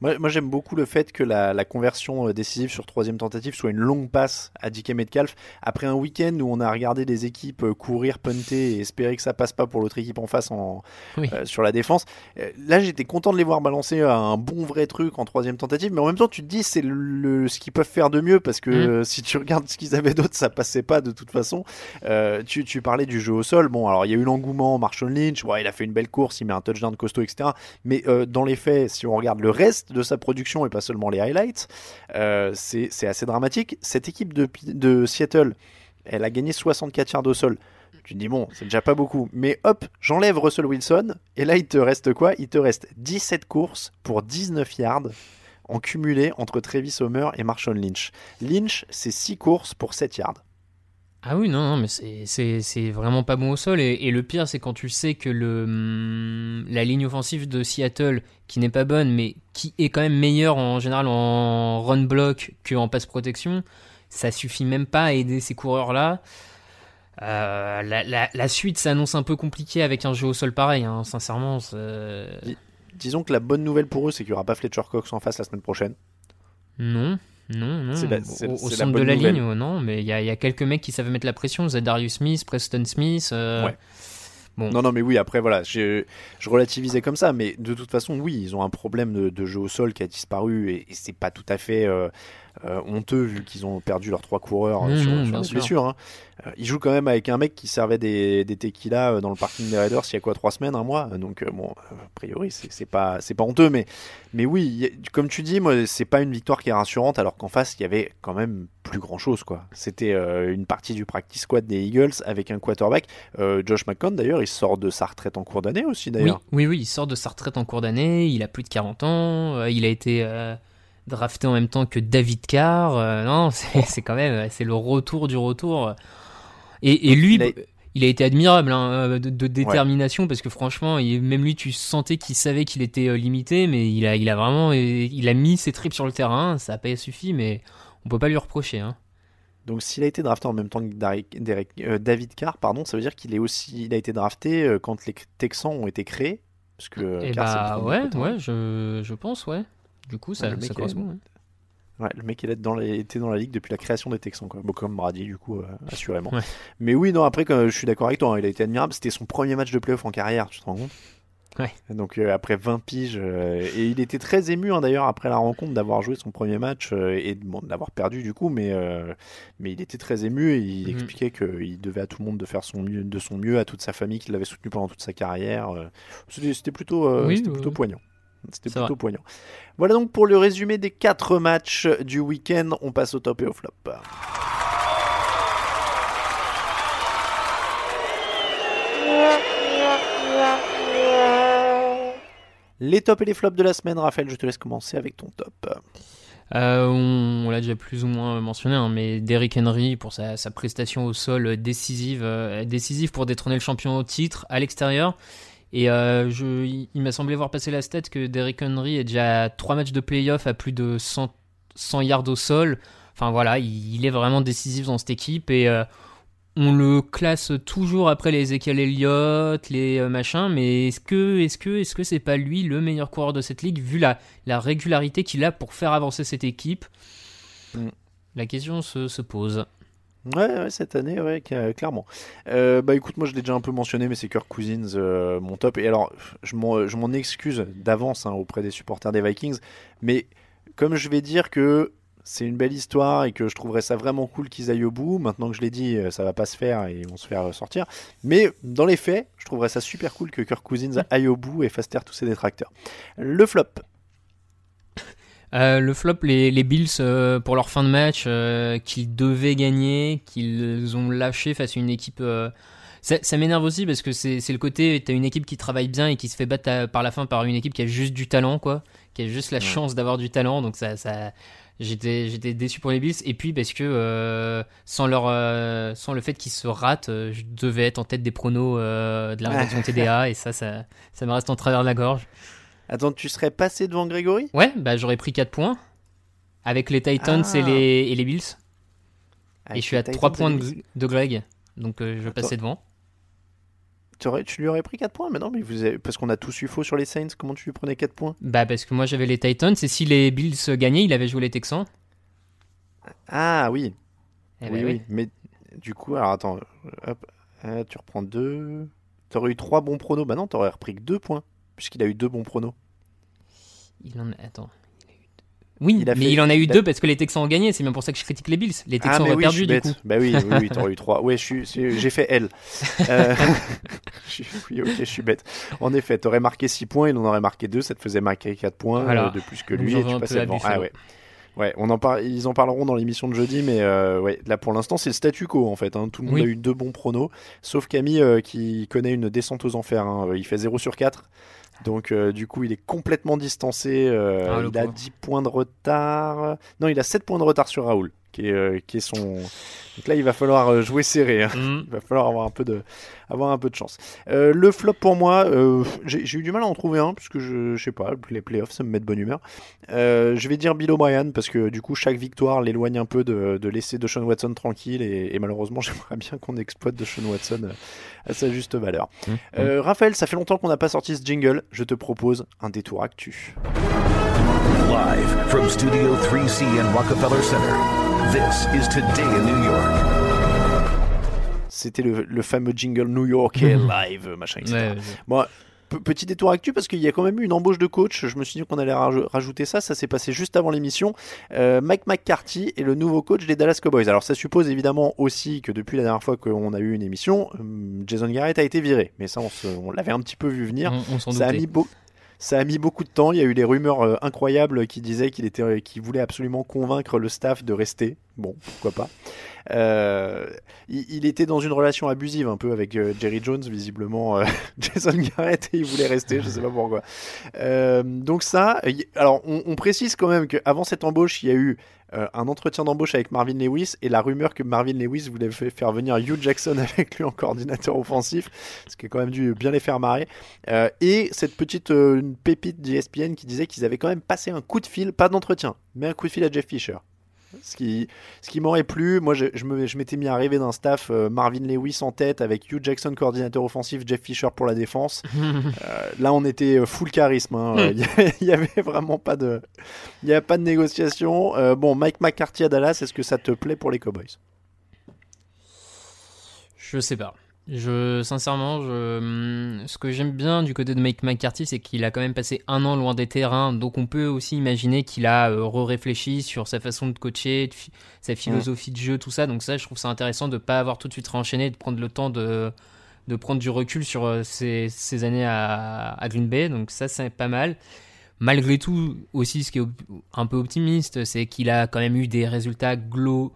Speaker 1: Moi, moi, j'aime beaucoup le fait que la, la conversion euh, décisive sur troisième tentative soit une longue passe à DK Metcalf. Après un week-end où on a regardé des équipes euh, courir, punter et espérer que ça passe pas pour l'autre équipe en face en,
Speaker 2: Oui.
Speaker 1: euh, sur la défense, euh, là j'étais content de les voir balancer un bon vrai truc en troisième tentative. Mais en même temps, tu te dis c'est le, le- ce qu'ils peuvent faire de mieux parce que
Speaker 2: Mm.
Speaker 1: si tu regardes ce qu'ils avaient d'autre, ça passait pas de toute façon. Euh, tu, tu parlais du jeu au sol. Bon, alors il y a eu l'engouement. Marshall Lynch, ouais, il a fait une belle course, il met un touchdown costaud, etc. Mais dans les faits, si on regarde le reste de sa production et pas seulement les highlights, euh, c'est assez dramatique. Cette équipe de, de Seattle, elle a gagné 64 yards au sol. Tu te dis, bon, c'est déjà pas beaucoup. Mais hop, j'enlève Russell Wilson. Et là, il te reste quoi? Il te reste 17 courses pour 19 yards en cumulé entre Travis Homer et Marshall Lynch. Lynch, c'est 6 courses pour 7 yards.
Speaker 2: Ah oui, non, non mais c'est vraiment pas bon au sol. Et, et le pire, c'est quand tu sais que le, hum, la ligne offensive de Seattle, qui n'est pas bonne, mais qui est quand même meilleure en général en run block qu'en passe protection, ça suffit même pas à aider ces coureurs-là. Euh, la, la, la, suite s'annonce un peu compliquée avec un jeu au sol pareil, hein, sincèrement.
Speaker 1: Dis, disons que la bonne nouvelle pour eux, c'est qu'il n'y aura pas Fletcher Cox en face la semaine prochaine.
Speaker 2: Non, non, non. La, au, au centre de la nouvelle. ligne, non, mais il y, y, a quelques mecs qui savent mettre la pression. Zadarius Smith, Preston Smith. Euh...
Speaker 1: Ouais. Bon. Non, non, mais oui, après, voilà, je, je, relativisais comme ça, mais de toute façon, oui, ils ont un problème de, de jeu au sol qui a disparu et, et c'est pas tout à fait. Euh, euh, honteux vu qu'ils ont perdu leurs trois coureurs mmh, sur, sur des blessures. Hein. Euh, ils jouent quand même avec un mec qui servait des, des tequila euh, dans le parking des Raiders il y a quoi trois semaines, un mois? Donc euh, bon, a priori c'est pas c'est pas honteux, mais mais oui, comme tu dis, moi c'est pas une victoire qui est rassurante alors qu'en face il y avait quand même plus grand chose quoi. C'était euh, une partie du practice squad des Eagles avec un quarterback. Josh McCown d'ailleurs, il sort de sa retrette en cours d'année aussi d'ailleurs.
Speaker 2: Oui, oui, oui, il sort de sa retraite en cours d'année. Il a plus de 40 ans. il a été drafté en même temps que David Carr. Euh, non, c'est quand même c'est le retour du retour. Et, et lui, il a... il a, été admirable hein, euh, de, de, détermination ouais. parce que franchement, il, même lui, tu sentais qu'il savait qu'il était euh, limité, mais il a, il a vraiment, il a mis ses tripes sur le terrain. Ça n'a pas suffi, mais on peut pas lui reprocher. Hein.
Speaker 1: Donc s'il a été drafté en même temps que Derek, Derek, euh, David Carr, pardon, ça veut dire qu'il est aussi, il a été drafté quand les Texans ont été créés, parce que.
Speaker 2: Et Carr, bah ouais, ouais, je, je pense, ouais. Du coup, ça,
Speaker 1: ouais,
Speaker 2: ça correspond.
Speaker 1: Est... Ouais, le mec il est dans les... était dans la ligue depuis la création des Texans, quoi. Bon, comme Brady, du coup, euh, assurément.
Speaker 2: Ouais.
Speaker 1: Mais oui, non, après, quand, je suis d'accord avec toi, hein, il a été admirable. C'était son premier match de playoff en carrière, tu te rends compte?
Speaker 2: Ouais.
Speaker 1: Donc euh, après 20 piges, euh, et il était très ému hein, d'ailleurs après la rencontre d'avoir joué son premier match euh, et bon, d'avoir perdu du coup, mais, euh, mais il était très ému et il mmh. expliquait qu'il devait à tout le monde de faire son mieux, de son mieux, à toute sa famille qui l'avait soutenu pendant toute sa carrière. C'était plutôt,
Speaker 2: oui,
Speaker 1: plutôt poignant. C'était plutôt poignant. Voilà donc pour le résumé des quatre matchs du week-end. On passe au top et au flop. Les tops et les flops de la semaine, Raphaël, je te laisse commencer avec ton top.
Speaker 2: Euh, on, on l'a déjà plus ou moins mentionné, hein, mais Derrick Henry pour sa, sa, prestation au sol décisive, euh, décisive pour détrôner le champion au titre à l'extérieur. Et euh, je, il, m'a semblé voir passer la stat que Derrick Henry est déjà à 3 matchs de playoff à plus de 100, 100 yards au sol. Enfin voilà, il, il, est vraiment décisif dans cette équipe et euh, on le classe toujours après les Ezekiel Elliott, les euh, machins, mais est-ce que est-ce que est-ce que c'est pas lui le meilleur coureur de cette ligue vu la, la régularité qu'il a pour faire avancer cette équipe?
Speaker 1: Mm.
Speaker 2: La question se, se pose.
Speaker 1: Ouais, ouais, cette année, ouais, clairement. Euh, bah écoute, moi je l'ai déjà un peu mentionné, mais c'est Kirk Cousins, euh, mon top. Et alors, je m'en excuse d'avance hein, auprès des supporters des Vikings, mais comme je vais dire que c'est une belle histoire et que je trouverais ça vraiment cool qu'ils aillent au bout. Maintenant que je l'ai dit, ça va pas se faire et ils vont se faire sortir. Mais dans les faits, je trouverais ça super cool que Kirk Cousins aille au bout et fasse taire tous ses détracteurs. Le flop.
Speaker 2: Euh, le flop, les, les Bills euh, pour leur fin de match euh, qu'ils devaient gagner, qu'ils ont lâché face à une équipe. Ça, ça m'énerve aussi parce que c'est le côté, t'as une équipe qui travaille bien et qui se fait battre à, par la fin par une équipe qui a juste du talent, quoi, qui a juste la
Speaker 1: Ouais.
Speaker 2: chance d'avoir du talent. Donc ça, ça j'étais j'étais déçu pour les Bills. Et puis parce que sans leur sans le fait qu'ils se ratent, je devais être en tête des pronos de la rédaction TDA et ça, ça, ça me reste en travers de la gorge.
Speaker 1: Attends, tu serais passé devant Grégory?
Speaker 2: Ouais, bah j'aurais pris 4 points avec les Titans
Speaker 1: Ah.
Speaker 2: et, les, et les Bills.
Speaker 1: Avec
Speaker 2: et je suis à
Speaker 1: les
Speaker 2: 3
Speaker 1: Titans
Speaker 2: points de, Greg. Donc euh, je passer devant.
Speaker 1: tu, lui aurais pris 4 points Mais non, mais vous avez- parce qu'on a tous eu faux sur les Saints, comment tu lui prenais 4 points?
Speaker 2: Bah parce que moi j'avais les Titans et si les Bills gagnaient, il avait joué les Texans.
Speaker 1: Ah oui,
Speaker 2: Eh
Speaker 1: oui,
Speaker 2: ben
Speaker 1: oui. Mais du coup, alors attends, hop, euh, tu reprends 2. T'aurais eu 3 bons pronos. Bah non, t'aurais repris que 2 points, puisqu'il a eu 2 bons pronos.
Speaker 2: Il en a... Attends. deux. Oui,
Speaker 1: Il a
Speaker 2: mais
Speaker 1: fait-
Speaker 2: il en a eu deux parce que les Texans ont gagné. C'est bien pour ça que je critique les Bills. Les Texans
Speaker 1: ah, mais
Speaker 2: ont
Speaker 1: oui,
Speaker 2: perdu du
Speaker 1: bête.
Speaker 2: coup.
Speaker 1: Bah oui, oui, oui t'aurais eu 3. Ouais, je suis, c'est- j'ai fait L. Euh, oui, ok, je suis bête. En effet, t'aurais marqué 6 points, il en aurait marqué 2, ça te faisait marquer 4 points
Speaker 2: Voilà.
Speaker 1: euh, de plus que lui et tu passais devant. Ah ouais. Ouais, on en par... ils en parleront dans l'émission de jeudi, mais euh, ouais, là pour l'instant c'est le statu quo en fait. hein. Tout le monde
Speaker 2: Oui.
Speaker 1: a eu deux bons pronos, sauf Camille euh, qui connaît une descente aux enfers. hein. Il fait 0 sur 4. Donc euh, du coup il est complètement distancé. euh,
Speaker 2: Ah,
Speaker 1: il a
Speaker 2: pauvre.
Speaker 1: 10 points de retard. Non, il a 7 points de retard sur Raoul, qui est, euh, qui est son. Donc là, il va falloir euh, jouer serré. hein. Il va falloir avoir un peu de, avoir un peu de chance. Euh, le flop pour moi, euh, j'ai eu du mal à en trouver un parce que je, je sais pas, les playoffs, ça me met de bonne humeur. Euh, je vais dire Bill O'Brien parce que du coup, chaque victoire l'éloigne un peu de, de laisser Deshaun Watson tranquille et, et malheureusement, j'aimerais bien qu'on exploite Deshaun Watson à sa juste valeur. Euh, Raphaël, ça fait longtemps qu'on n'a pas sorti ce jingle. Je te propose un détour actu.
Speaker 5: Live from Studio 3C in Rockefeller Center, this is Today in New York.
Speaker 1: C'était le, le fameux jingle New Yorkais live, machin, etc.
Speaker 2: Ouais, ouais.
Speaker 1: Bon, pe- petit détour actu parce qu'il y a quand même eu une embauche de coach. Je me suis dit qu'on allait raj- rajouter ça. Ça s'est passé juste avant l'émission. Euh, Mike McCarthy est le nouveau coach des Dallas Cowboys. Alors ça suppose évidemment aussi que depuis la dernière fois qu'on a eu une émission, hum, Jason Garrett a été viré. Mais ça, on, l'avait un petit peu vu venir.
Speaker 2: On- on s'en
Speaker 1: ça a mis beau- ça a mis beaucoup de temps. Il y a eu des rumeurs euh, incroyables qui disaient qu'il était, qu'il voulait absolument convaincre le staff de rester. Bon, pourquoi pas. Euh, il, était dans une relation abusive un peu avec euh, Jerry Jones, visiblement. euh, Jason Garrett et il voulait rester, je sais pas pourquoi. Donc ça, alors on, précise quand même qu'avant cette embauche, il y a eu un entretien d'embauche avec Marvin Lewis et la rumeur que Marvin Lewis voulait fa- faire venir Hugh Jackson avec lui en coordinateur offensif, ce qui a quand même dû bien les faire marrer. Et cette petite pépite d'ESPN qui disait qu'ils avaient quand même passé un coup de fil, pas d'entretien, mais un coup de fil à Jeff Fisher. Ce qui, ce qui m'aurait plu, moi je, m'étais mis à rêver d'un staff euh, Marvin Lewis en tête avec Hugh Jackson coordinateur offensif, Jeff Fisher pour la défense. Euh, là on était euh, full charisme, hein. Euh, il y avait- vraiment pas de, il y a pas de négociation. Euh, bon, Mike McCarthy à Dallas, est-ce que ça te plaît pour les Cowboys?
Speaker 2: Je sais pas. Je, sincèrement, je, hum, ce que j'aime bien du côté de Mike McCarthy, c'est qu'il a quand même passé un an loin des terrains, donc on peut aussi imaginer qu'il a euh, re-réfléchi sur sa façon de coacher, sa philosophie de jeu, tout ça. Donc ça, je trouve ça intéressant de pas avoir tout de suite réenchaîné, de prendre le temps de, de prendre du recul sur euh, ces années à, Green Bay. Donc ça, c'est pas mal. Malgré tout, aussi, ce qui est un peu optimiste, c'est qu'il a quand même eu des résultats glo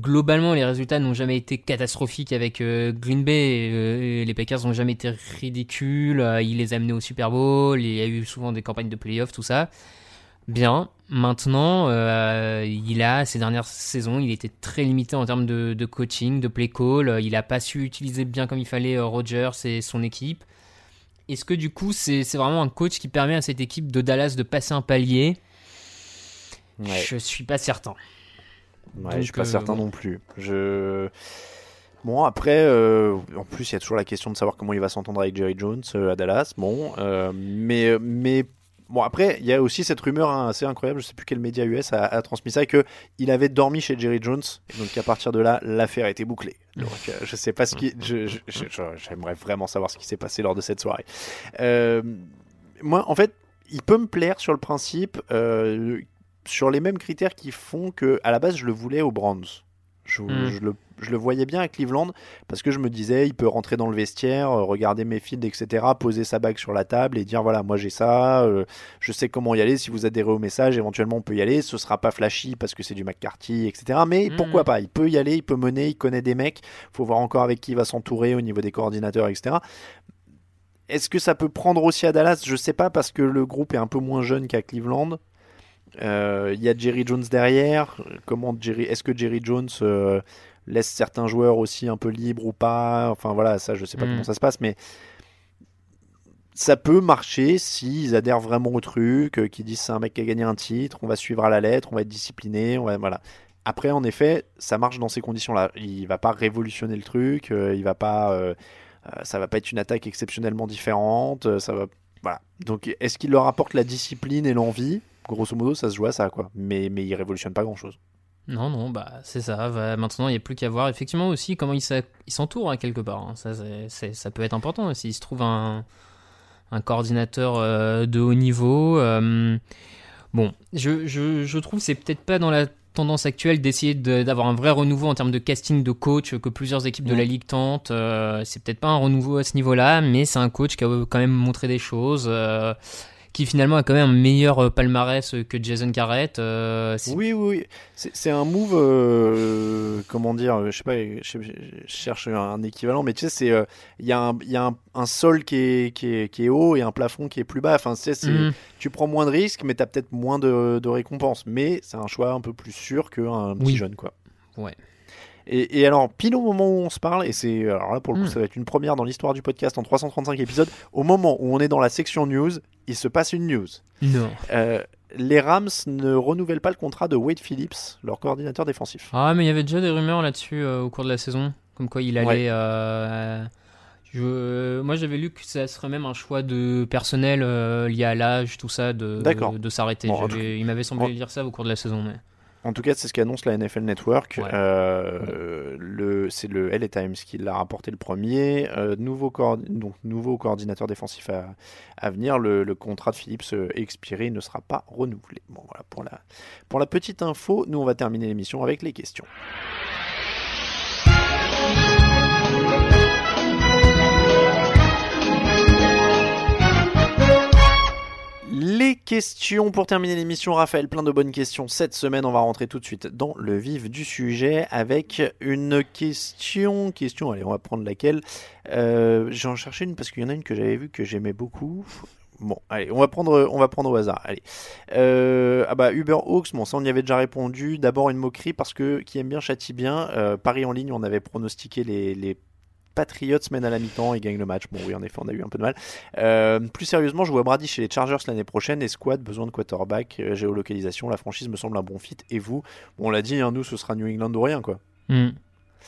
Speaker 2: globalement, les résultats n'ont jamais été catastrophiques avec euh, Green Bay. Euh, les Packers n'ont jamais été ridicules. Euh, il les a amenés au Super Bowl. Il y a eu souvent des campagnes de playoffs, tout ça. Bien. Maintenant, il a ces dernières saisons, il était très limité en termes de, de coaching, de play call. Il n'a pas su utiliser bien comme il fallait Rodgers et son équipe. Est-ce que du coup, c'est c'est vraiment un coach qui permet à cette équipe de Dallas de passer un palier?
Speaker 1: Ouais.
Speaker 2: Je suis pas certain.
Speaker 1: Ouais,
Speaker 2: Donc,
Speaker 1: je suis pas
Speaker 2: euh,
Speaker 1: certain non plus. Je... Bon, après, euh, en plus, il y a toujours la question de savoir comment il va s'entendre avec Jerry Jones euh, à Dallas. Bon, euh, mais, mais bon, après, il y a aussi cette rumeur hein, assez incroyable, je sais plus quel média US a, a transmis ça, que il avait dormi chez Jerry Jones, et donc à partir de là, l'affaire était bouclée. Donc, je sais pas ce qui. J'aimerais vraiment savoir ce qui s'est passé lors de cette soirée. Moi, en fait, il peut me plaire sur le principe, sur les mêmes critères qui font que, à la base, je le voulais aux Browns. Je,
Speaker 2: Mm.
Speaker 1: je le, je le voyais bien à Cleveland parce que je me disais, il peut rentrer dans le vestiaire, euh, regarder mes fields, etc., poser sa bague sur la table et dire voilà, moi j'ai ça, euh, je sais comment y aller. Si vous adhérez au message, éventuellement on peut y aller. Ce sera pas flashy parce que c'est du McCarthy, etc. Mais
Speaker 2: Mm.
Speaker 1: pourquoi pas Il peut y aller, il peut mener, il connaît des mecs. Faut voir encore avec qui il va s'entourer au niveau des coordinateurs, etc. Est-ce que ça peut prendre aussi à Dallas? Je sais pas parce que le groupe est un peu moins jeune qu'à Cleveland. Euh, Il y a Jerry Jones derrière. Comment Jerry Est-ce que Jerry Jones euh, laisse certains joueurs aussi un peu libres ou pas? Enfin voilà, ça je sais pas
Speaker 2: Mm.
Speaker 1: comment ça se passe, mais ça peut marcher s'ils adhèrent vraiment au truc, euh, qu'ils disent c'est un mec qui a gagné un titre, on va suivre à la lettre, on va être discipliné, on va voilà. Après, en effet, ça marche dans ces conditions-là. Il va pas révolutionner le truc, euh, il va pas, euh, euh, ça va pas être une attaque exceptionnellement différente, euh, ça va, voilà. Donc, est-ce qu'il leur apporte la discipline et l'envie? Grosso modo, ça se joue à ça, quoi. Mais, mais il révolutionne pas grand-chose.
Speaker 2: Non, non, bah c'est ça. Maintenant, il n'y a plus qu'à voir effectivement aussi comment il s'entoure hein, quelque part. hein. Ça, ça peut être important. S'il se trouve un, un coordinateur euh, de haut niveau. euh, bon, je, je, je trouve c'est peut-être pas dans la tendance actuelle d'essayer de- d'avoir un vrai renouveau en termes de casting de coach que plusieurs équipes de la ligue tentent. Euh, c'est peut-être pas un renouveau à ce niveau-là, mais c'est un coach qui a quand même montré des choses. Euh, qui finalement a quand même un meilleur euh, palmarès que Jason Garrett. euh,
Speaker 1: Oui, oui, oui. C'est un move, euh, comment dire, je sais pas, je, cherche un équivalent, mais tu sais, c'est, euh, il y a, un, il y a un, un sol qui est, qui, est, qui est haut et un plafond qui est plus bas. Enfin, tu sais,
Speaker 2: Mhm.
Speaker 1: tu prends moins de risques, mais tu as peut-être moins de, de récompenses. Mais c'est un choix un peu plus sûr qu'un petit
Speaker 2: Oui.
Speaker 1: jeune, quoi.
Speaker 2: Ouais.
Speaker 1: Et, et alors, pile au moment où on se parle, et c'est alors là pour le coup,
Speaker 2: Mm.
Speaker 1: ça va être une première dans l'histoire du podcast en 335 épisodes, au moment où on est dans la section news, il se passe une news.
Speaker 2: Non.
Speaker 1: Euh, les Rams ne renouvellent pas le contrat de Wade Phillips, leur coordinateur défensif.
Speaker 2: Ah, mais il y avait déjà des rumeurs là-dessus euh, au cours de la saison, comme quoi il allait.
Speaker 1: Ouais.
Speaker 2: euh, je- moi, j'avais lu que ça serait même un choix de personnel lié à l'âge, tout ça, de, s'arrêter.
Speaker 1: Bon,
Speaker 2: il m'avait semblé
Speaker 1: en-
Speaker 2: dire ça au cours de la saison. Mais...
Speaker 1: En tout cas, c'est ce qu'annonce la NFL Network.
Speaker 2: Ouais.
Speaker 1: Euh, le, c'est le LA Times qui l'a rapporté le premier. Euh, nouveau, donc, nouveau coordinateur défensif à, à venir. Le, le contrat de Phillips euh, expiré il ne sera pas renouvelé. Bon, voilà pour la, pour la petite info. Nous, on va terminer l'émission avec les questions. Les questions pour terminer l'émission, Raphaël, plein de bonnes questions. Cette semaine, on va rentrer tout de suite dans le vif du sujet avec une question. Question, allez, on va prendre laquelle? Euh, J'en cherchais une parce qu'il y en a une que j'avais vue que j'aimais beaucoup. Bon, allez, on va prendre, on va prendre au hasard. Allez, Euh, ah bah Uber Hawks, bon ça on y avait déjà répondu. D'abord une moquerie parce que qui aime bien châtie bien. Euh, Paris en ligne, on avait pronostiqué les, les Patriots mènent à la mi-temps et gagnent le match. Bon oui, en effet, on a eu un peu de mal. Euh, plus sérieusement, je vois Brady chez les Chargers l'année prochaine et squad besoin de quarterback, euh, géolocalisation. La franchise me semble un bon fit. Et vous, bon, on l'a dit, hein, nous ce sera New England ou rien quoi.
Speaker 2: Hmm.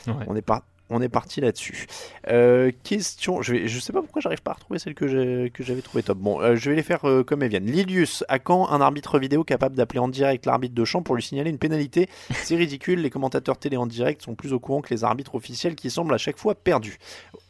Speaker 2: Ouais.
Speaker 1: On est pas. On est parti là-dessus. Euh, question, je, je sais pas pourquoi j'arrive pas à retrouver celle que j'avais trouvé top. Bon, euh, je vais les faire euh, comme elles viennent. Lilius, à quand un arbitre vidéo capable d'appeler en direct l'arbitre de champ pour lui signaler une pénalité? C'est ridicule, les commentateurs télé en direct sont plus au courant que les arbitres officiels qui semblent à chaque fois perdus.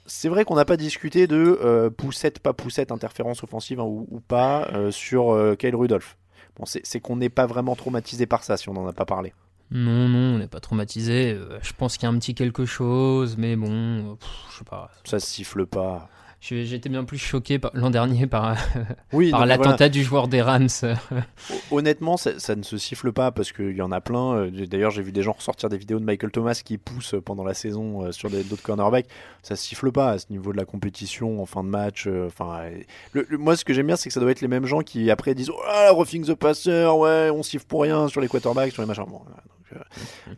Speaker 1: C'est vrai qu'on n'a pas discuté de poussette, pas poussette, interférence offensive hein, ou, pas sur Kyle Rudolph. Bon, c'est qu'on n'est pas vraiment traumatisé par ça si on n'en a pas parlé.
Speaker 2: Non, non, on n'est pas traumatisé. Euh, je pense qu'il y a un petit quelque chose, mais bon, euh, pff, je sais pas.
Speaker 1: Ça siffle pas.
Speaker 2: Été bien plus choqué par- l'an dernier par,
Speaker 1: Oui,
Speaker 2: par l'attentat
Speaker 1: voilà.
Speaker 2: du joueur des Rams.
Speaker 1: Honnêtement, ça, ça ne se siffle pas parce qu'il y en a plein. Euh, D'ailleurs, j'ai vu des gens ressortir des vidéos de Michael Thomas qui pousse pendant la saison euh, sur des- d'autres cornerbacks. Ça se siffle pas à ce niveau de la compétition en fin de match. euh, Enfin, euh, le- le- moi, ce que j'aime bien, c'est que ça doit être les mêmes gens qui après disent Oh, ah, roughing the passer, ouais, on siffle pour rien sur les quarterbacks, sur les machins. Bon, euh,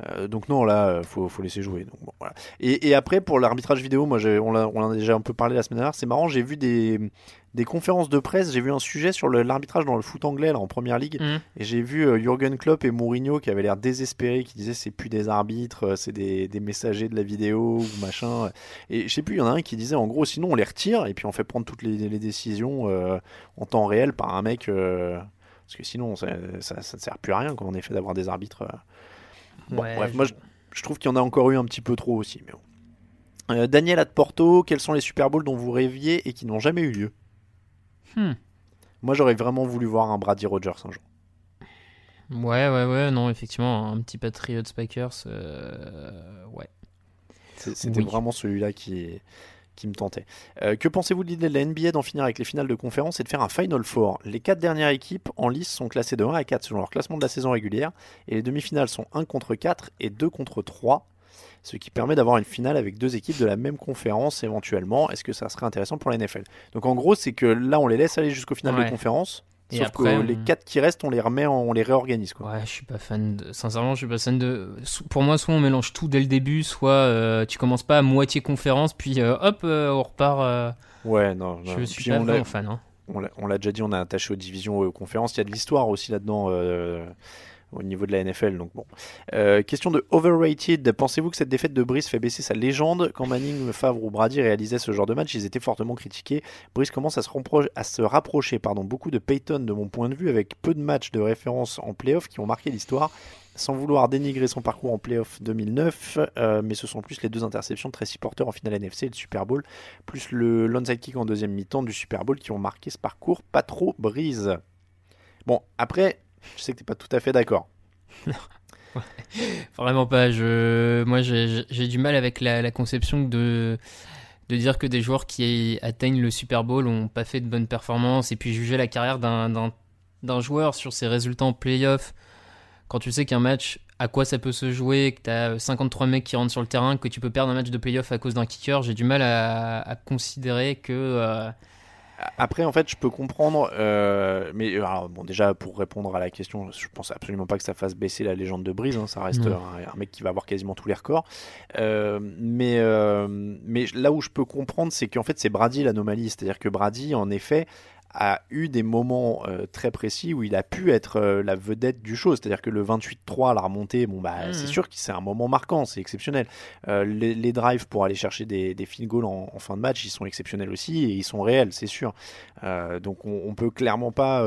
Speaker 1: euh, donc non, là, euh, faut, faut laisser jouer. Donc, bon, voilà. et, et après, pour l'arbitrage vidéo, moi, on, on en a déjà un peu parlé la semaine dernière. C'est marrant, j'ai vu des, des conférences de presse. J'ai vu un sujet sur l'arbitrage dans le foot anglais, là, en première ligue.
Speaker 2: Mhm.
Speaker 1: Et j'ai vu euh, Jürgen Klopp et Mourinho qui avaient l'air désespérés, qui disaient c'est plus des arbitres, euh, c'est des, des messagers de la vidéo ou machin. Et je sais plus, il y en a un qui disait en gros sinon on les retire et puis on fait prendre toutes les, les décisions euh, en temps réel par un mec. parce que sinon ça, ça, ça ne sert plus à rien quoi, en effet d'avoir des arbitres. Bon,
Speaker 2: Ouais,
Speaker 1: bref, moi je, je trouve qu'il y en a encore eu un petit peu trop aussi. Mais bon. Euh, Daniel Atporto, quels sont les Super Bowls dont vous rêviez et qui n'ont jamais eu lieu?
Speaker 2: Hmm.
Speaker 1: Moi j'aurais vraiment voulu voir un Brady Rogers un jour.
Speaker 2: Ouais, ouais, ouais, non, effectivement, un petit Patriots Packers, euh, ouais.
Speaker 1: C'était
Speaker 2: Oui.
Speaker 1: vraiment celui-là qui, qui me tentait. Euh, que pensez-vous de l'idée de la NBA d'en finir avec les finales de conférence et de faire un Final Four? Les quatre dernières équipes en lice sont classées de 1 à 4 selon leur classement de la saison régulière et les demi-finales sont 1 contre 4 et 2 contre 3, ce qui permet d'avoir une finale avec deux équipes de la même conférence éventuellement. Est-ce que ça serait intéressant pour la NFL Donc en gros, c'est que là, on les laisse aller jusqu'au final
Speaker 2: Ouais.
Speaker 1: de conférence.
Speaker 2: Et
Speaker 1: Sauf
Speaker 2: après,
Speaker 1: que
Speaker 2: on-
Speaker 1: les quatre qui restent, on les remet, en- on les réorganise. Quoi.
Speaker 2: Ouais, je suis pas fan de. Sincèrement, je suis pas fan de. Pour moi, soit on mélange tout dès le début, soit euh, tu commences pas à moitié conférence, puis euh, hop, euh, on repart.
Speaker 1: Ouais, non. non.
Speaker 2: Je suis
Speaker 1: Puis
Speaker 2: pas
Speaker 1: on l'a-
Speaker 2: vraiment fan. Hein.
Speaker 1: on l'a- déjà dit, on est attaché aux divisions et aux conférences. Il y a de l'histoire aussi là-dedans au niveau de la NFL. Donc bon. Euh, question de overrated. Pensez-vous que cette défaite de Brice fait baisser sa légende? Quand Manning, Favre ou Brady réalisaient ce genre de match, ils étaient fortement critiqués. Brice commence à se, rapprocher pardon, beaucoup de Peyton de mon point de vue, avec peu de matchs de référence en playoff qui ont marqué l'histoire. Sans vouloir dénigrer son parcours en playoff 2009, euh, mais ce sont plus les deux interceptions de Tracy en finale NFC et le Super Bowl, plus le l'onside kick en deuxième mi-temps du Super Bowl qui ont marqué ce parcours pas trop brise. Bon, après, je sais que t'es pas tout à fait d'accord.
Speaker 2: Vraiment pas. Je... Moi, j'ai du mal avec la, conception de de dire que des joueurs qui atteignent le Super Bowl ont pas fait de bonnes performances et puis juger la carrière d'un joueur sur ses résultats en playoff quand tu sais qu'un match, à quoi ça peut se jouer, que tu as 53 mecs qui rentrent sur le terrain, que tu peux perdre un match de playoff à cause d'un kicker, j'ai du mal à, considérer que. Euh,
Speaker 1: après, en fait, je peux comprendre, euh, mais bon, déjà pour répondre à la question, je pense absolument pas que ça fasse baisser la légende de Brise. Hein, ça reste un, mec qui va avoir quasiment tous les records. Euh, mais, mais là où je peux comprendre, c'est qu'en fait, c'est Brady l'anomalie. C'est-à-dire que Brady, en effet, a eu des moments euh, très précis où il a pu être euh, la vedette du show. C'est-à-dire que le 28-3 à la remontée, bon, bah, c'est mmh. sûr que c'est un moment marquant, c'est exceptionnel. Euh, les, drives pour aller chercher des, des field goals en, fin de match, ils sont exceptionnels aussi et ils sont réels, c'est sûr. donc on, on, peut clairement pas.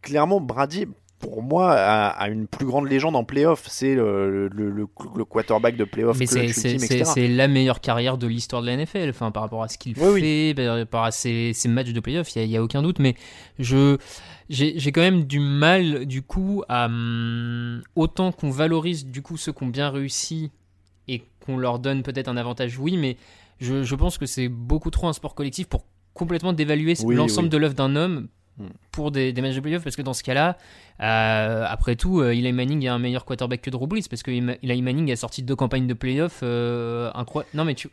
Speaker 1: clairement, Brady, pour moi, a, une plus grande légende en playoff. C'est le, le, quarterback de playoff.
Speaker 2: Mais c'est la meilleure carrière de l'histoire de la NFL. Enfin, par rapport à ce qu'il fait, par rapport à ses, matchs de playoff, il n'y a, aucun doute. Mais je j'ai quand même du mal, du coup, à hum, autant qu'on valorise du coup ceux qui ont bien réussi et qu'on leur donne peut-être un avantage, oui, mais je, je pense que c'est beaucoup trop un sport collectif pour complètement dévaluer l'ensemble de l'œuvre d'un homme. Pour des, des, matchs de playoff parce que dans ce cas-là, euh, après tout, euh, Eli Manning est un meilleur quarterback que Drew Brees parce que Eli Manning a sorti deux campagnes de playoff euh, incroyables. Non mais tu.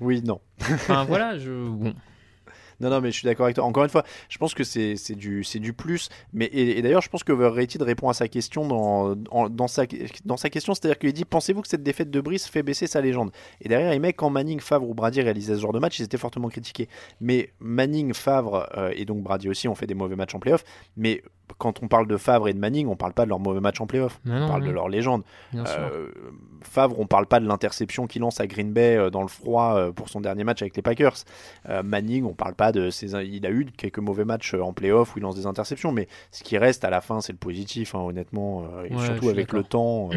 Speaker 1: Oui, non.
Speaker 2: enfin voilà, je. Bon.
Speaker 1: Non, non, mais je suis d'accord avec toi. Encore une fois, je pense que c'est du, du plus. Mais, et, d'ailleurs, je pense que Overrated répond à sa question dans, dans, sa, dans sa question. C'est-à-dire qu'il dit Pensez-vous que cette défaite de Brice fait baisser sa légende? Et derrière, il met quand Manning, Favre ou Brady réalisaient ce genre de match, ils étaient fortement critiqués. Mais Manning, Favre euh, et donc Brady aussi ont fait des mauvais matchs en playoff. Mais quand on parle de Favre et de Manning, on parle pas de leur mauvais match en playoff. on parle de leur légende. Euh, Favre, on parle pas de l'interception qu'il lance à Green Bay euh, dans le froid euh, pour son dernier match avec les Packers. Manning, on parle pas de ses. Il a eu quelques mauvais matchs en playoff où il lance des interceptions, mais ce qui reste à la fin, c'est le positif, hein, honnêtement. et surtout avec le temps,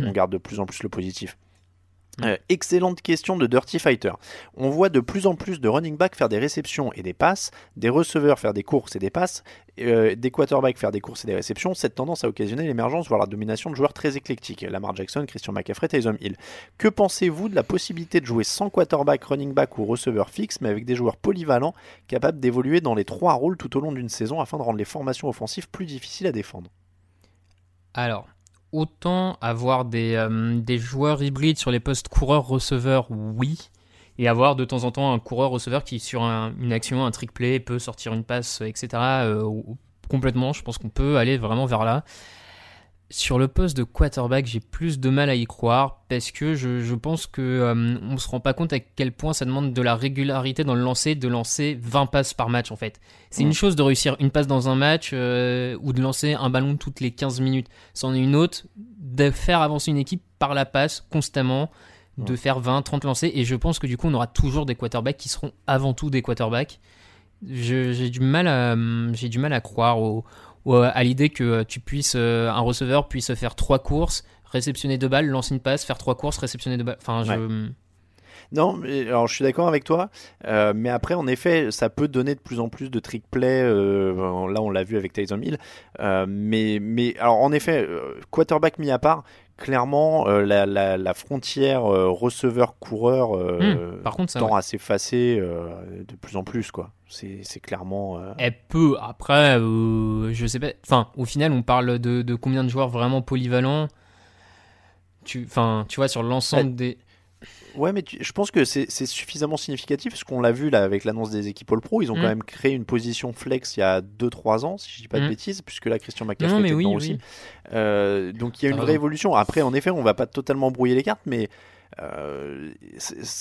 Speaker 1: on garde de plus en plus le positif. Euh, excellente question de Dirty Fighter. On voit de plus en plus de running backs faire des réceptions et des passes, des receveurs faire des courses et des passes, euh, des quarterbacks faire des courses et des réceptions. Cette tendance a occasionné l'émergence, voire la domination de joueurs très éclectiques. Lamar Jackson, Christian McCaffrey, Taysom Hill. Que pensez-vous de la possibilité de jouer sans quarterback, running back ou receveur fixe, mais avec des joueurs polyvalents capables d'évoluer dans les trois rôles tout au long d'une saison afin de rendre les formations offensives plus difficiles à défendre?
Speaker 2: Alors, autant avoir des, euh, des joueurs hybrides sur les postes coureurs-receveurs, oui, et avoir de temps en temps un coureur-receveur qui, sur une action, un trick play, peut sortir une passe, etc. Euh, complètement, je pense qu'on peut aller vraiment vers là. Sur le poste de quarterback, j'ai plus de mal à y croire parce que je, pense que euh, on se rend pas compte à quel point ça demande de la régularité dans le lancer, de lancer 20 passes par match en fait. C'est une chose de réussir une passe dans un match euh, ou de lancer un ballon toutes les 15 minutes. C'en est une autre de faire avancer une équipe par la passe constamment, de faire 20, 30 lancers et je pense que du coup on aura toujours des quarterbacks qui seront avant tout des quarterbacks. J'ai du mal à j'ai du mal à croire au euh, à l'idée que euh, tu puisses, euh, un receveur puisse faire trois courses, réceptionner deux balles, lancer une passe, faire trois courses, réceptionner deux balles. Enfin, je.
Speaker 1: Non, alors je suis d'accord avec toi, mais après, en effet, ça peut donner de plus en plus de trick play. là, on l'a vu avec Tyson Hill. mais, mais alors, en effet, quarterback mis à part, clairement, la, la, frontière receveur-coureur
Speaker 2: hmm, par contre,
Speaker 1: tend à s'effacer de plus en plus, quoi. C'est clairement. Euh,
Speaker 2: Elle peut. Après, euh, je sais pas. Enfin, au final, on parle de, combien de joueurs vraiment polyvalents? Tu, enfin, tu vois, sur l'ensemble des.
Speaker 1: Ouais, mais je pense que c'est suffisamment significatif parce qu'on l'a vu là avec l'annonce des équipes All Pro. Ils ont quand mm. même créé une position flex il y a 2-3 ans, si je dis pas de mm. bêtises, puisque là, Christian McCaffrey était dedans aussi. Euh, donc il y a une vraie évolution. Après, en effet, on va pas totalement brouiller les cartes, mais euh,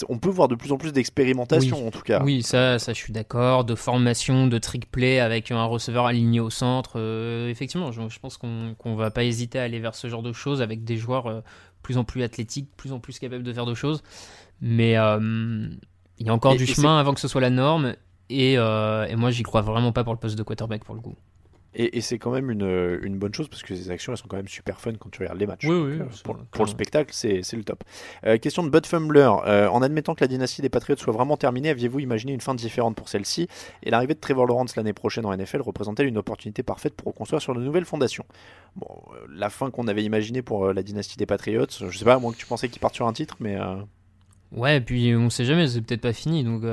Speaker 1: on peut voir de plus en plus d'expérimentation en tout cas.
Speaker 2: Oui, ça, ça je suis d'accord. De formation, de trick play avec un receveur aligné au centre. Euh, effectivement, je, pense qu'on ne va pas hésiter à aller vers ce genre de choses avec des joueurs euh, plus en plus athlétiques, plus en plus capables de faire de choses. Mais il y a encore du chemin avant que ce soit la norme. Et, et moi, j'y crois vraiment pas pour le poste de quarterback pour le coup.
Speaker 1: Et, c'est quand même une, une, bonne chose parce que ces actions elles sont quand même super fun quand tu regardes les matchs. Euh, pour, pour, le spectacle, c'est le top. Euh, question de Bud Fumbler. Euh, en admettant que la dynastie des Patriots soit vraiment terminée, aviez-vous imaginé une fin différente pour celle-ci? Et l'arrivée de Trevor Lawrence l'année prochaine en NFL représentait une opportunité parfaite pour reconstruire sur de nouvelles fondations? Bon, la fin qu'on avait imaginée pour la dynastie des Patriots, je sais pas, à moins que tu pensais qu'ils partent sur un titre, mais.
Speaker 2: Ouais, et puis on sait jamais, c'est peut-être pas fini. Donc,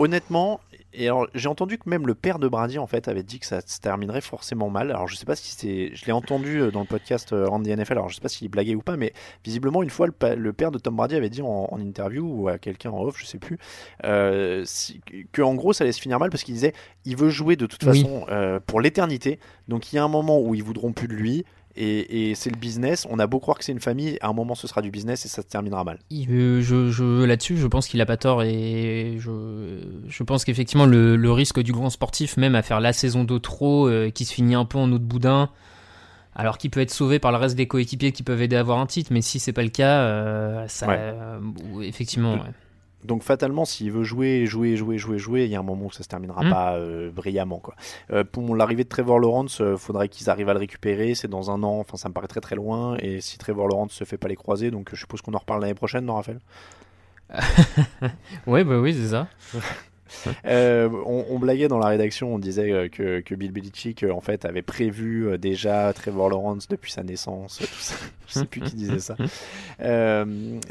Speaker 1: Honnêtement, et alors j'ai entendu que même le père de Brady en fait avait dit que ça se terminerait forcément mal. Alors je sais pas si c'est, je l'ai entendu euh, dans le podcast euh, Randy NFL. Alors je sais pas s'il blaguait ou pas, mais visiblement une fois le, pa- le père de Tom Brady avait dit en, en interview ou à quelqu'un en off, je sais plus, euh, si- que en gros ça allait se finir mal parce qu'il disait il veut jouer de toute
Speaker 2: Oui.
Speaker 1: façon euh, pour l'éternité. Donc il y a un moment où ils voudront plus de lui. Et, et c'est le business. On a beau croire que c'est une famille, à un moment ce sera du business et ça se terminera mal.
Speaker 2: je, je- là-dessus, je pense qu'il a pas tort et je, je pense qu'effectivement le, le risque du grand sportif, même à faire la saison de trop, euh, qui se finit un peu en eau de boudin, alors qu'il peut être sauvé par le reste des coéquipiers qui peuvent aider à avoir un titre, mais si c'est pas le cas, euh, ça,
Speaker 1: Ouais.
Speaker 2: euh, effectivement, ouais.
Speaker 1: Donc fatalement, s'il veut jouer, jouer, jouer, jouer, jouer, il y a un moment où ça se terminera
Speaker 2: Mm.
Speaker 1: pas euh, brillamment. Quoi. Euh, pour l'arrivée de Trevor Lawrence, euh, faudrait qu'ils arrivent à le récupérer. C'est dans un an, enfin ça me paraît très très loin. Et si Trevor Lawrence se fait pas les croiser, donc je suppose qu'on en reparle l'année prochaine, non Raphaël?
Speaker 2: Ouais, bah oui, c'est ça.
Speaker 1: Euh, on, blaguait dans la rédaction, on disait euh, que, que Bill Belichick euh, en fait avait prévu déjà Trevor Lawrence depuis sa naissance, tout. Je sais plus qui disait ça.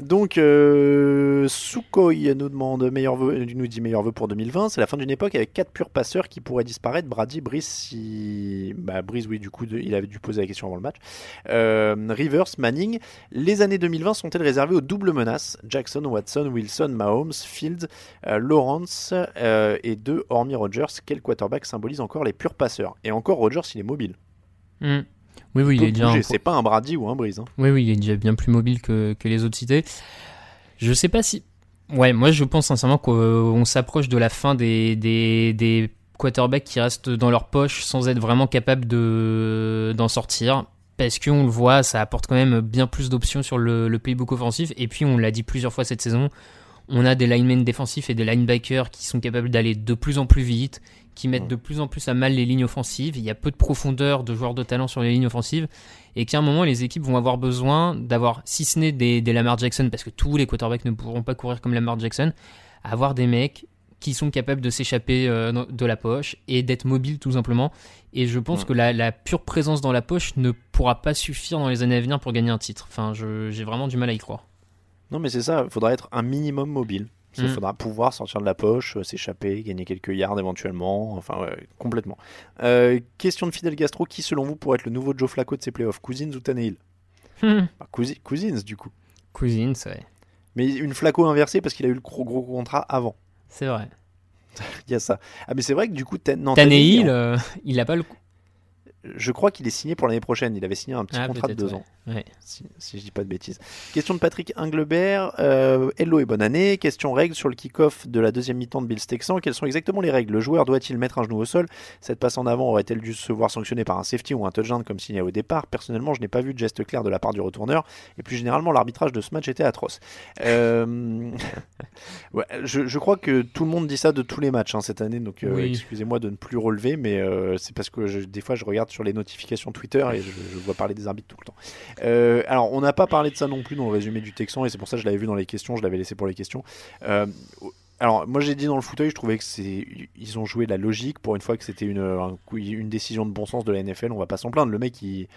Speaker 1: Donc euh, nous demande meilleur nous dit meilleur vœu pour 2020. C'est la fin d'une époque avec quatre purs passeurs qui pourraient disparaître. Brady, Brice, si... bah, Brice, oui, du coup, il avait dû poser la question avant le match. Rivers, Manning. Les années 2020 sont-elles réservées aux doubles menaces? Jackson, Watson, Wilson, Mahomes, Fields, Lawrence euh, et deux, hormis Rogers, quel quarterback symbolise encore les purs passeurs? Et encore, Rogers, il est mobile.
Speaker 2: Mm. Oui, oui,
Speaker 1: Il
Speaker 2: il est déjà.
Speaker 1: C'est pas un Brady ou un Breeze. hein.
Speaker 2: Oui, oui, il est déjà bien plus mobile que, que les autres cités. Je sais pas si. Ouais, moi je pense sincèrement qu'on s'approche de la fin des, des, des quarterbacks qui restent dans leur poche sans être vraiment capables de, d'en sortir. Parce qu'on le voit, ça apporte quand même bien plus d'options sur le, le playbook offensif. Et puis, on l'a dit plusieurs fois cette saison, on a des linemen défensifs et des linebackers qui sont capables d'aller de plus en plus vite, qui mettent de plus en plus à mal les lignes offensives. Il y a peu de profondeur de joueurs de talent sur les lignes offensives. Et qu'à un moment, les équipes vont avoir besoin d'avoir, si ce n'est des, des Lamar Jackson, parce que tous les quarterbacks ne pourront pas courir comme Lamar Jackson, avoir des mecs qui sont capables de s'échapper euh, de la poche et d'être mobiles tout simplement. Et je pense
Speaker 1: Ouais.
Speaker 2: que la, la pure présence dans la poche ne pourra pas suffire dans les années à venir pour gagner un titre. Enfin, j'ai vraiment du mal à y croire.
Speaker 1: Non, mais c'est ça, il faudra être un minimum mobile. Il
Speaker 2: Mm.
Speaker 1: faudra pouvoir sortir de la poche, euh, s'échapper, gagner quelques yards éventuellement. Enfin, ouais, complètement. Euh, question de Fidel Gastro qui, selon vous, pourrait être le nouveau Joe Flacco de ses playoffs? Cousins ou Tannehill? Bah, Cousi- Cousins, du coup.
Speaker 2: Cousins, ouais.
Speaker 1: Mais une Flacco inversée parce qu'il a eu le gros, gros contrat avant.
Speaker 2: C'est vrai.
Speaker 1: Il y a ça. Ah, mais c'est vrai que du coup, Tan- non,
Speaker 2: Tannehill,
Speaker 1: Tannehill,
Speaker 2: euh, il a pas le.
Speaker 1: Je crois qu'il est signé pour l'année prochaine. Il avait signé un petit
Speaker 2: Ah,
Speaker 1: contrat de deux
Speaker 2: ouais.
Speaker 1: ans.
Speaker 2: Ouais.
Speaker 1: Si, si je dis pas de bêtises. Question de Patrick Inglebert. Euh, hello et bonne année. Question règle sur le kick-off de la deuxième mi-temps de Bills Texan. Quelles sont exactement les règles? Le joueur doit-il mettre un genou au sol? Cette passe en avant aurait-elle dû se voir sanctionnée par un safety ou un touchdown comme signé au départ? Personnellement, je n'ai pas vu de geste clair de la part du retourneur. Et plus généralement, l'arbitrage de ce match était atroce. Euh, ouais, je, je crois que tout le monde dit ça de tous les matchs hein, cette année. Donc euh,
Speaker 2: Oui.
Speaker 1: excusez-moi de ne plus relever, mais c'est parce que je- des fois je regarde sur les notifications Twitter et je, vois parler des arbitres tout le temps. Euh, alors, on n'a pas parlé de ça non plus dans le résumé du Texan, et c'est pour ça que je l'avais vu dans les questions, je l'avais laissé pour les questions. Euh, alors, moi j'ai dit dans le fauteuil, je trouvais que c'est, ils ont joué la logique pour une fois que c'était une, décision de bon sens de la NFL. On va pas s'en plaindre. Le mec, il,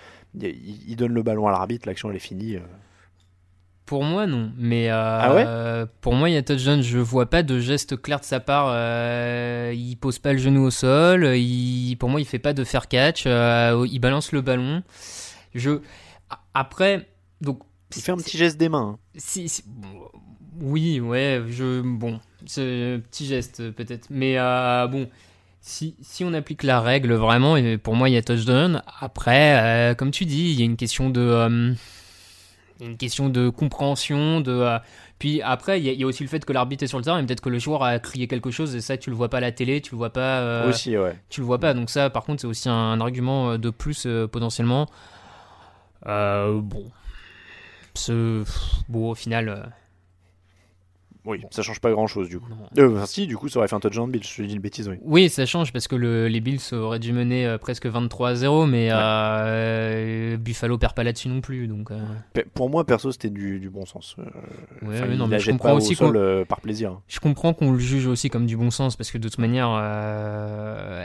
Speaker 1: il, il donne le ballon à l'arbitre, l'action elle est finie.
Speaker 2: Pour moi, non. Mais euh,
Speaker 1: Ah ouais?
Speaker 2: pour moi, il y a touchdown. Je vois pas de geste clair de sa part. Euh, il pose pas le genou au sol. Il, pour moi, il fait pas de fair catch. euh, il balance le ballon. Je après donc
Speaker 1: Il fait un petit geste des mains. hein.
Speaker 2: si, oui, ouais, je bon, petit geste peut-être, mais euh, bon, si, si on applique la règle vraiment, et pour moi il y a touchdown. Après, euh, comme tu dis, il y a une question de euh, une question de compréhension, de euh, puis après il y, a- il y a aussi le fait que l'arbitre est sur le terrain et peut-être que le joueur a crié quelque chose et ça tu le vois pas à la télé, tu le vois pas. euh,
Speaker 1: Aussi, ouais.
Speaker 2: tu le vois pas. Donc ça, par contre, c'est aussi un, un argument euh, de plus euh, potentiellement. Bon, ce, bon, au final,
Speaker 1: Oui, ça change pas grand chose du coup. Euh, si, du coup, ça aurait fait un touchdown de Bill, je te dis une bêtise, oui.
Speaker 2: oui, ça change parce que le- les Bills auraient dû mener euh, presque 23 à 0, mais euh, Buffalo perd pas là-dessus non plus. Donc,
Speaker 1: Pour moi, perso, c'était du, du bon sens.
Speaker 2: Ouais, ouais, non, mais je comprends aussi
Speaker 1: sol par plaisir.
Speaker 2: je comprends qu'on le juge aussi comme du bon sens parce que de toute manière,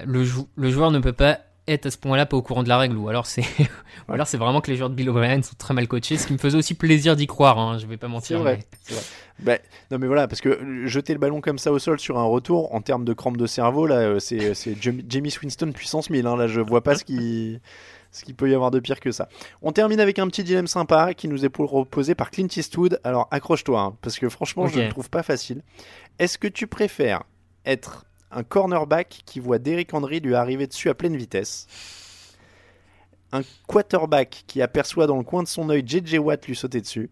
Speaker 2: le, jou- le joueur ne peut pas être à ce point-là pas au courant de la règle, ou alors c'est, ou alors c'est vraiment que les joueurs de Bill O'Brien sont très mal coachés, ce qui me faisait aussi plaisir d'y croire. Hein, je vais pas mentir.
Speaker 1: C'est vrai.
Speaker 2: mais-
Speaker 1: c'est vrai. Bah, non mais voilà, parce que euh, jeter le ballon comme ça au sol sur un retour, en termes de crampe de cerveau, là, euh, c'est Jam- Jamie Winston puissance 1000. hein, là, je vois pas ce qui ce qu'il peut y avoir de pire que ça. On termine avec un petit dilemme sympa qui nous est proposé par Clint Eastwood. Alors accroche-toi, hein, parce que franchement, je
Speaker 2: Ok.
Speaker 1: le trouve pas facile. Est-ce que tu préfères être un cornerback qui voit Derrick Henry lui arriver dessus à pleine vitesse un quarterback qui aperçoit dans le coin de son œil JJ Watt lui sauter dessus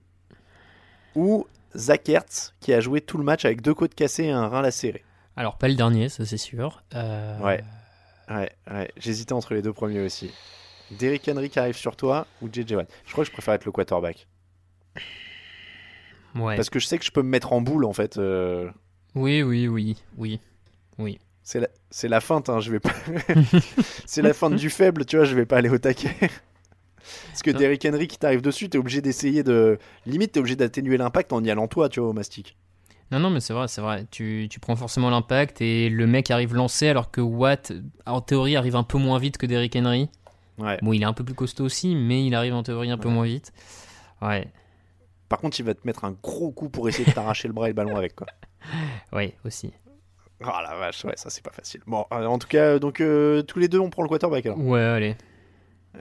Speaker 1: ou Zach Ertz qui a joué tout le match avec deux côtes cassées et un rein lacéré.
Speaker 2: Alors pas le dernier, ça c'est sûr. Euh,
Speaker 1: Ouais, ouais, ouais. J'hésitais entre les deux premiers aussi. Derrick Henry qui arrive sur toi ou JJ Watt. Je crois que je préfère être le quarterback.
Speaker 2: Ouais.
Speaker 1: Parce que je sais que je peux me mettre en boule en fait. euh,
Speaker 2: Oui, oui, oui, oui, oui.
Speaker 1: C'est la, c'est la feinte, hein, je vais pas. c'est la feinte du faible, tu vois, je vais pas aller au taquet. Parce que. Derrick Henry qui t'arrive dessus, t'es obligé d'essayer de. Limite, t'es obligé d'atténuer l'impact en y allant toi, tu vois, au mastic.
Speaker 2: Non, non, mais c'est vrai, c'est vrai. Tu, tu prends forcément l'impact et le mec arrive lancé alors que Watt, en théorie, arrive un peu moins vite que Derrick Henry.
Speaker 1: Ouais.
Speaker 2: Bon, il est un peu plus costaud aussi, mais il arrive en théorie un peu moins vite. Ouais,
Speaker 1: Par contre, il va te mettre un gros coup pour essayer de t'arracher le bras et le ballon avec, quoi.
Speaker 2: ouais, aussi.
Speaker 1: Oh la vache, ouais, ça c'est pas facile. Bon, euh, en tout cas, donc euh, tous les deux, on prend le quarterback alors.
Speaker 2: Ouais, allez.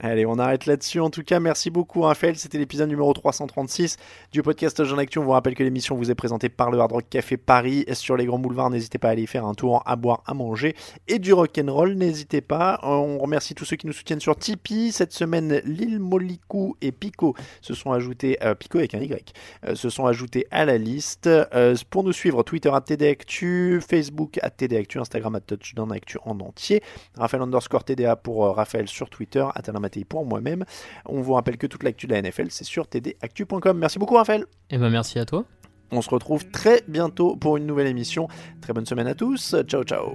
Speaker 1: Allez, on arrête là-dessus. En tout cas, merci beaucoup Raphaël. C'était l'épisode numéro 336 du podcast Jean Actu. On vous rappelle que l'émission vous est présentée par le Hard Rock Café Paris sur les grands boulevards. N'hésitez pas à aller faire un tour, à boire, à manger et du rock and roll. N'hésitez pas. On remercie tous ceux qui nous soutiennent sur Tipeee. Cette semaine, Lil Molicou et Pico se sont ajoutés, euh, Pico avec un Y, euh, se sont ajoutés à la liste. Euh, pour nous suivre, Twitter à TDActu, Facebook à TDActu, Instagram à Touchdown Actu en entier. Raphaël underscore TDA pour euh, Raphaël sur Twitter, Atala Mattei pour moi-même. On vous rappelle que toute l'actu de la NFL, c'est sur tdactu.com. Merci beaucoup Raphaël.
Speaker 2: Et ben merci à toi.
Speaker 1: On se retrouve très bientôt pour une nouvelle émission. Très bonne semaine à tous. Ciao ciao.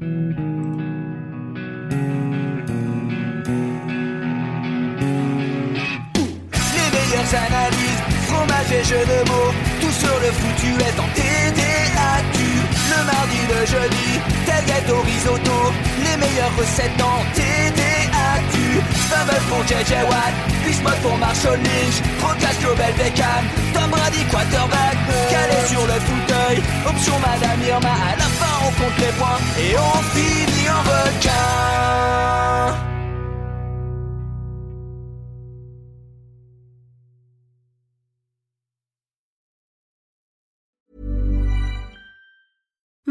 Speaker 6: Les meilleures analyses, fromage et jeux de mots, tout sur le foutu est en TDAQ. Le mardi, le jeudi, tel gâteau risotto, les meilleures recettes dans TDAQ. Fumble pour JJ Watt, Bismuth pour Marshall Lynch, Rocas Global Beckham, Tom Brady quarterback, calé sur le fauteuil, option Madame Irma, à la fin on compte les points et on finit en requin.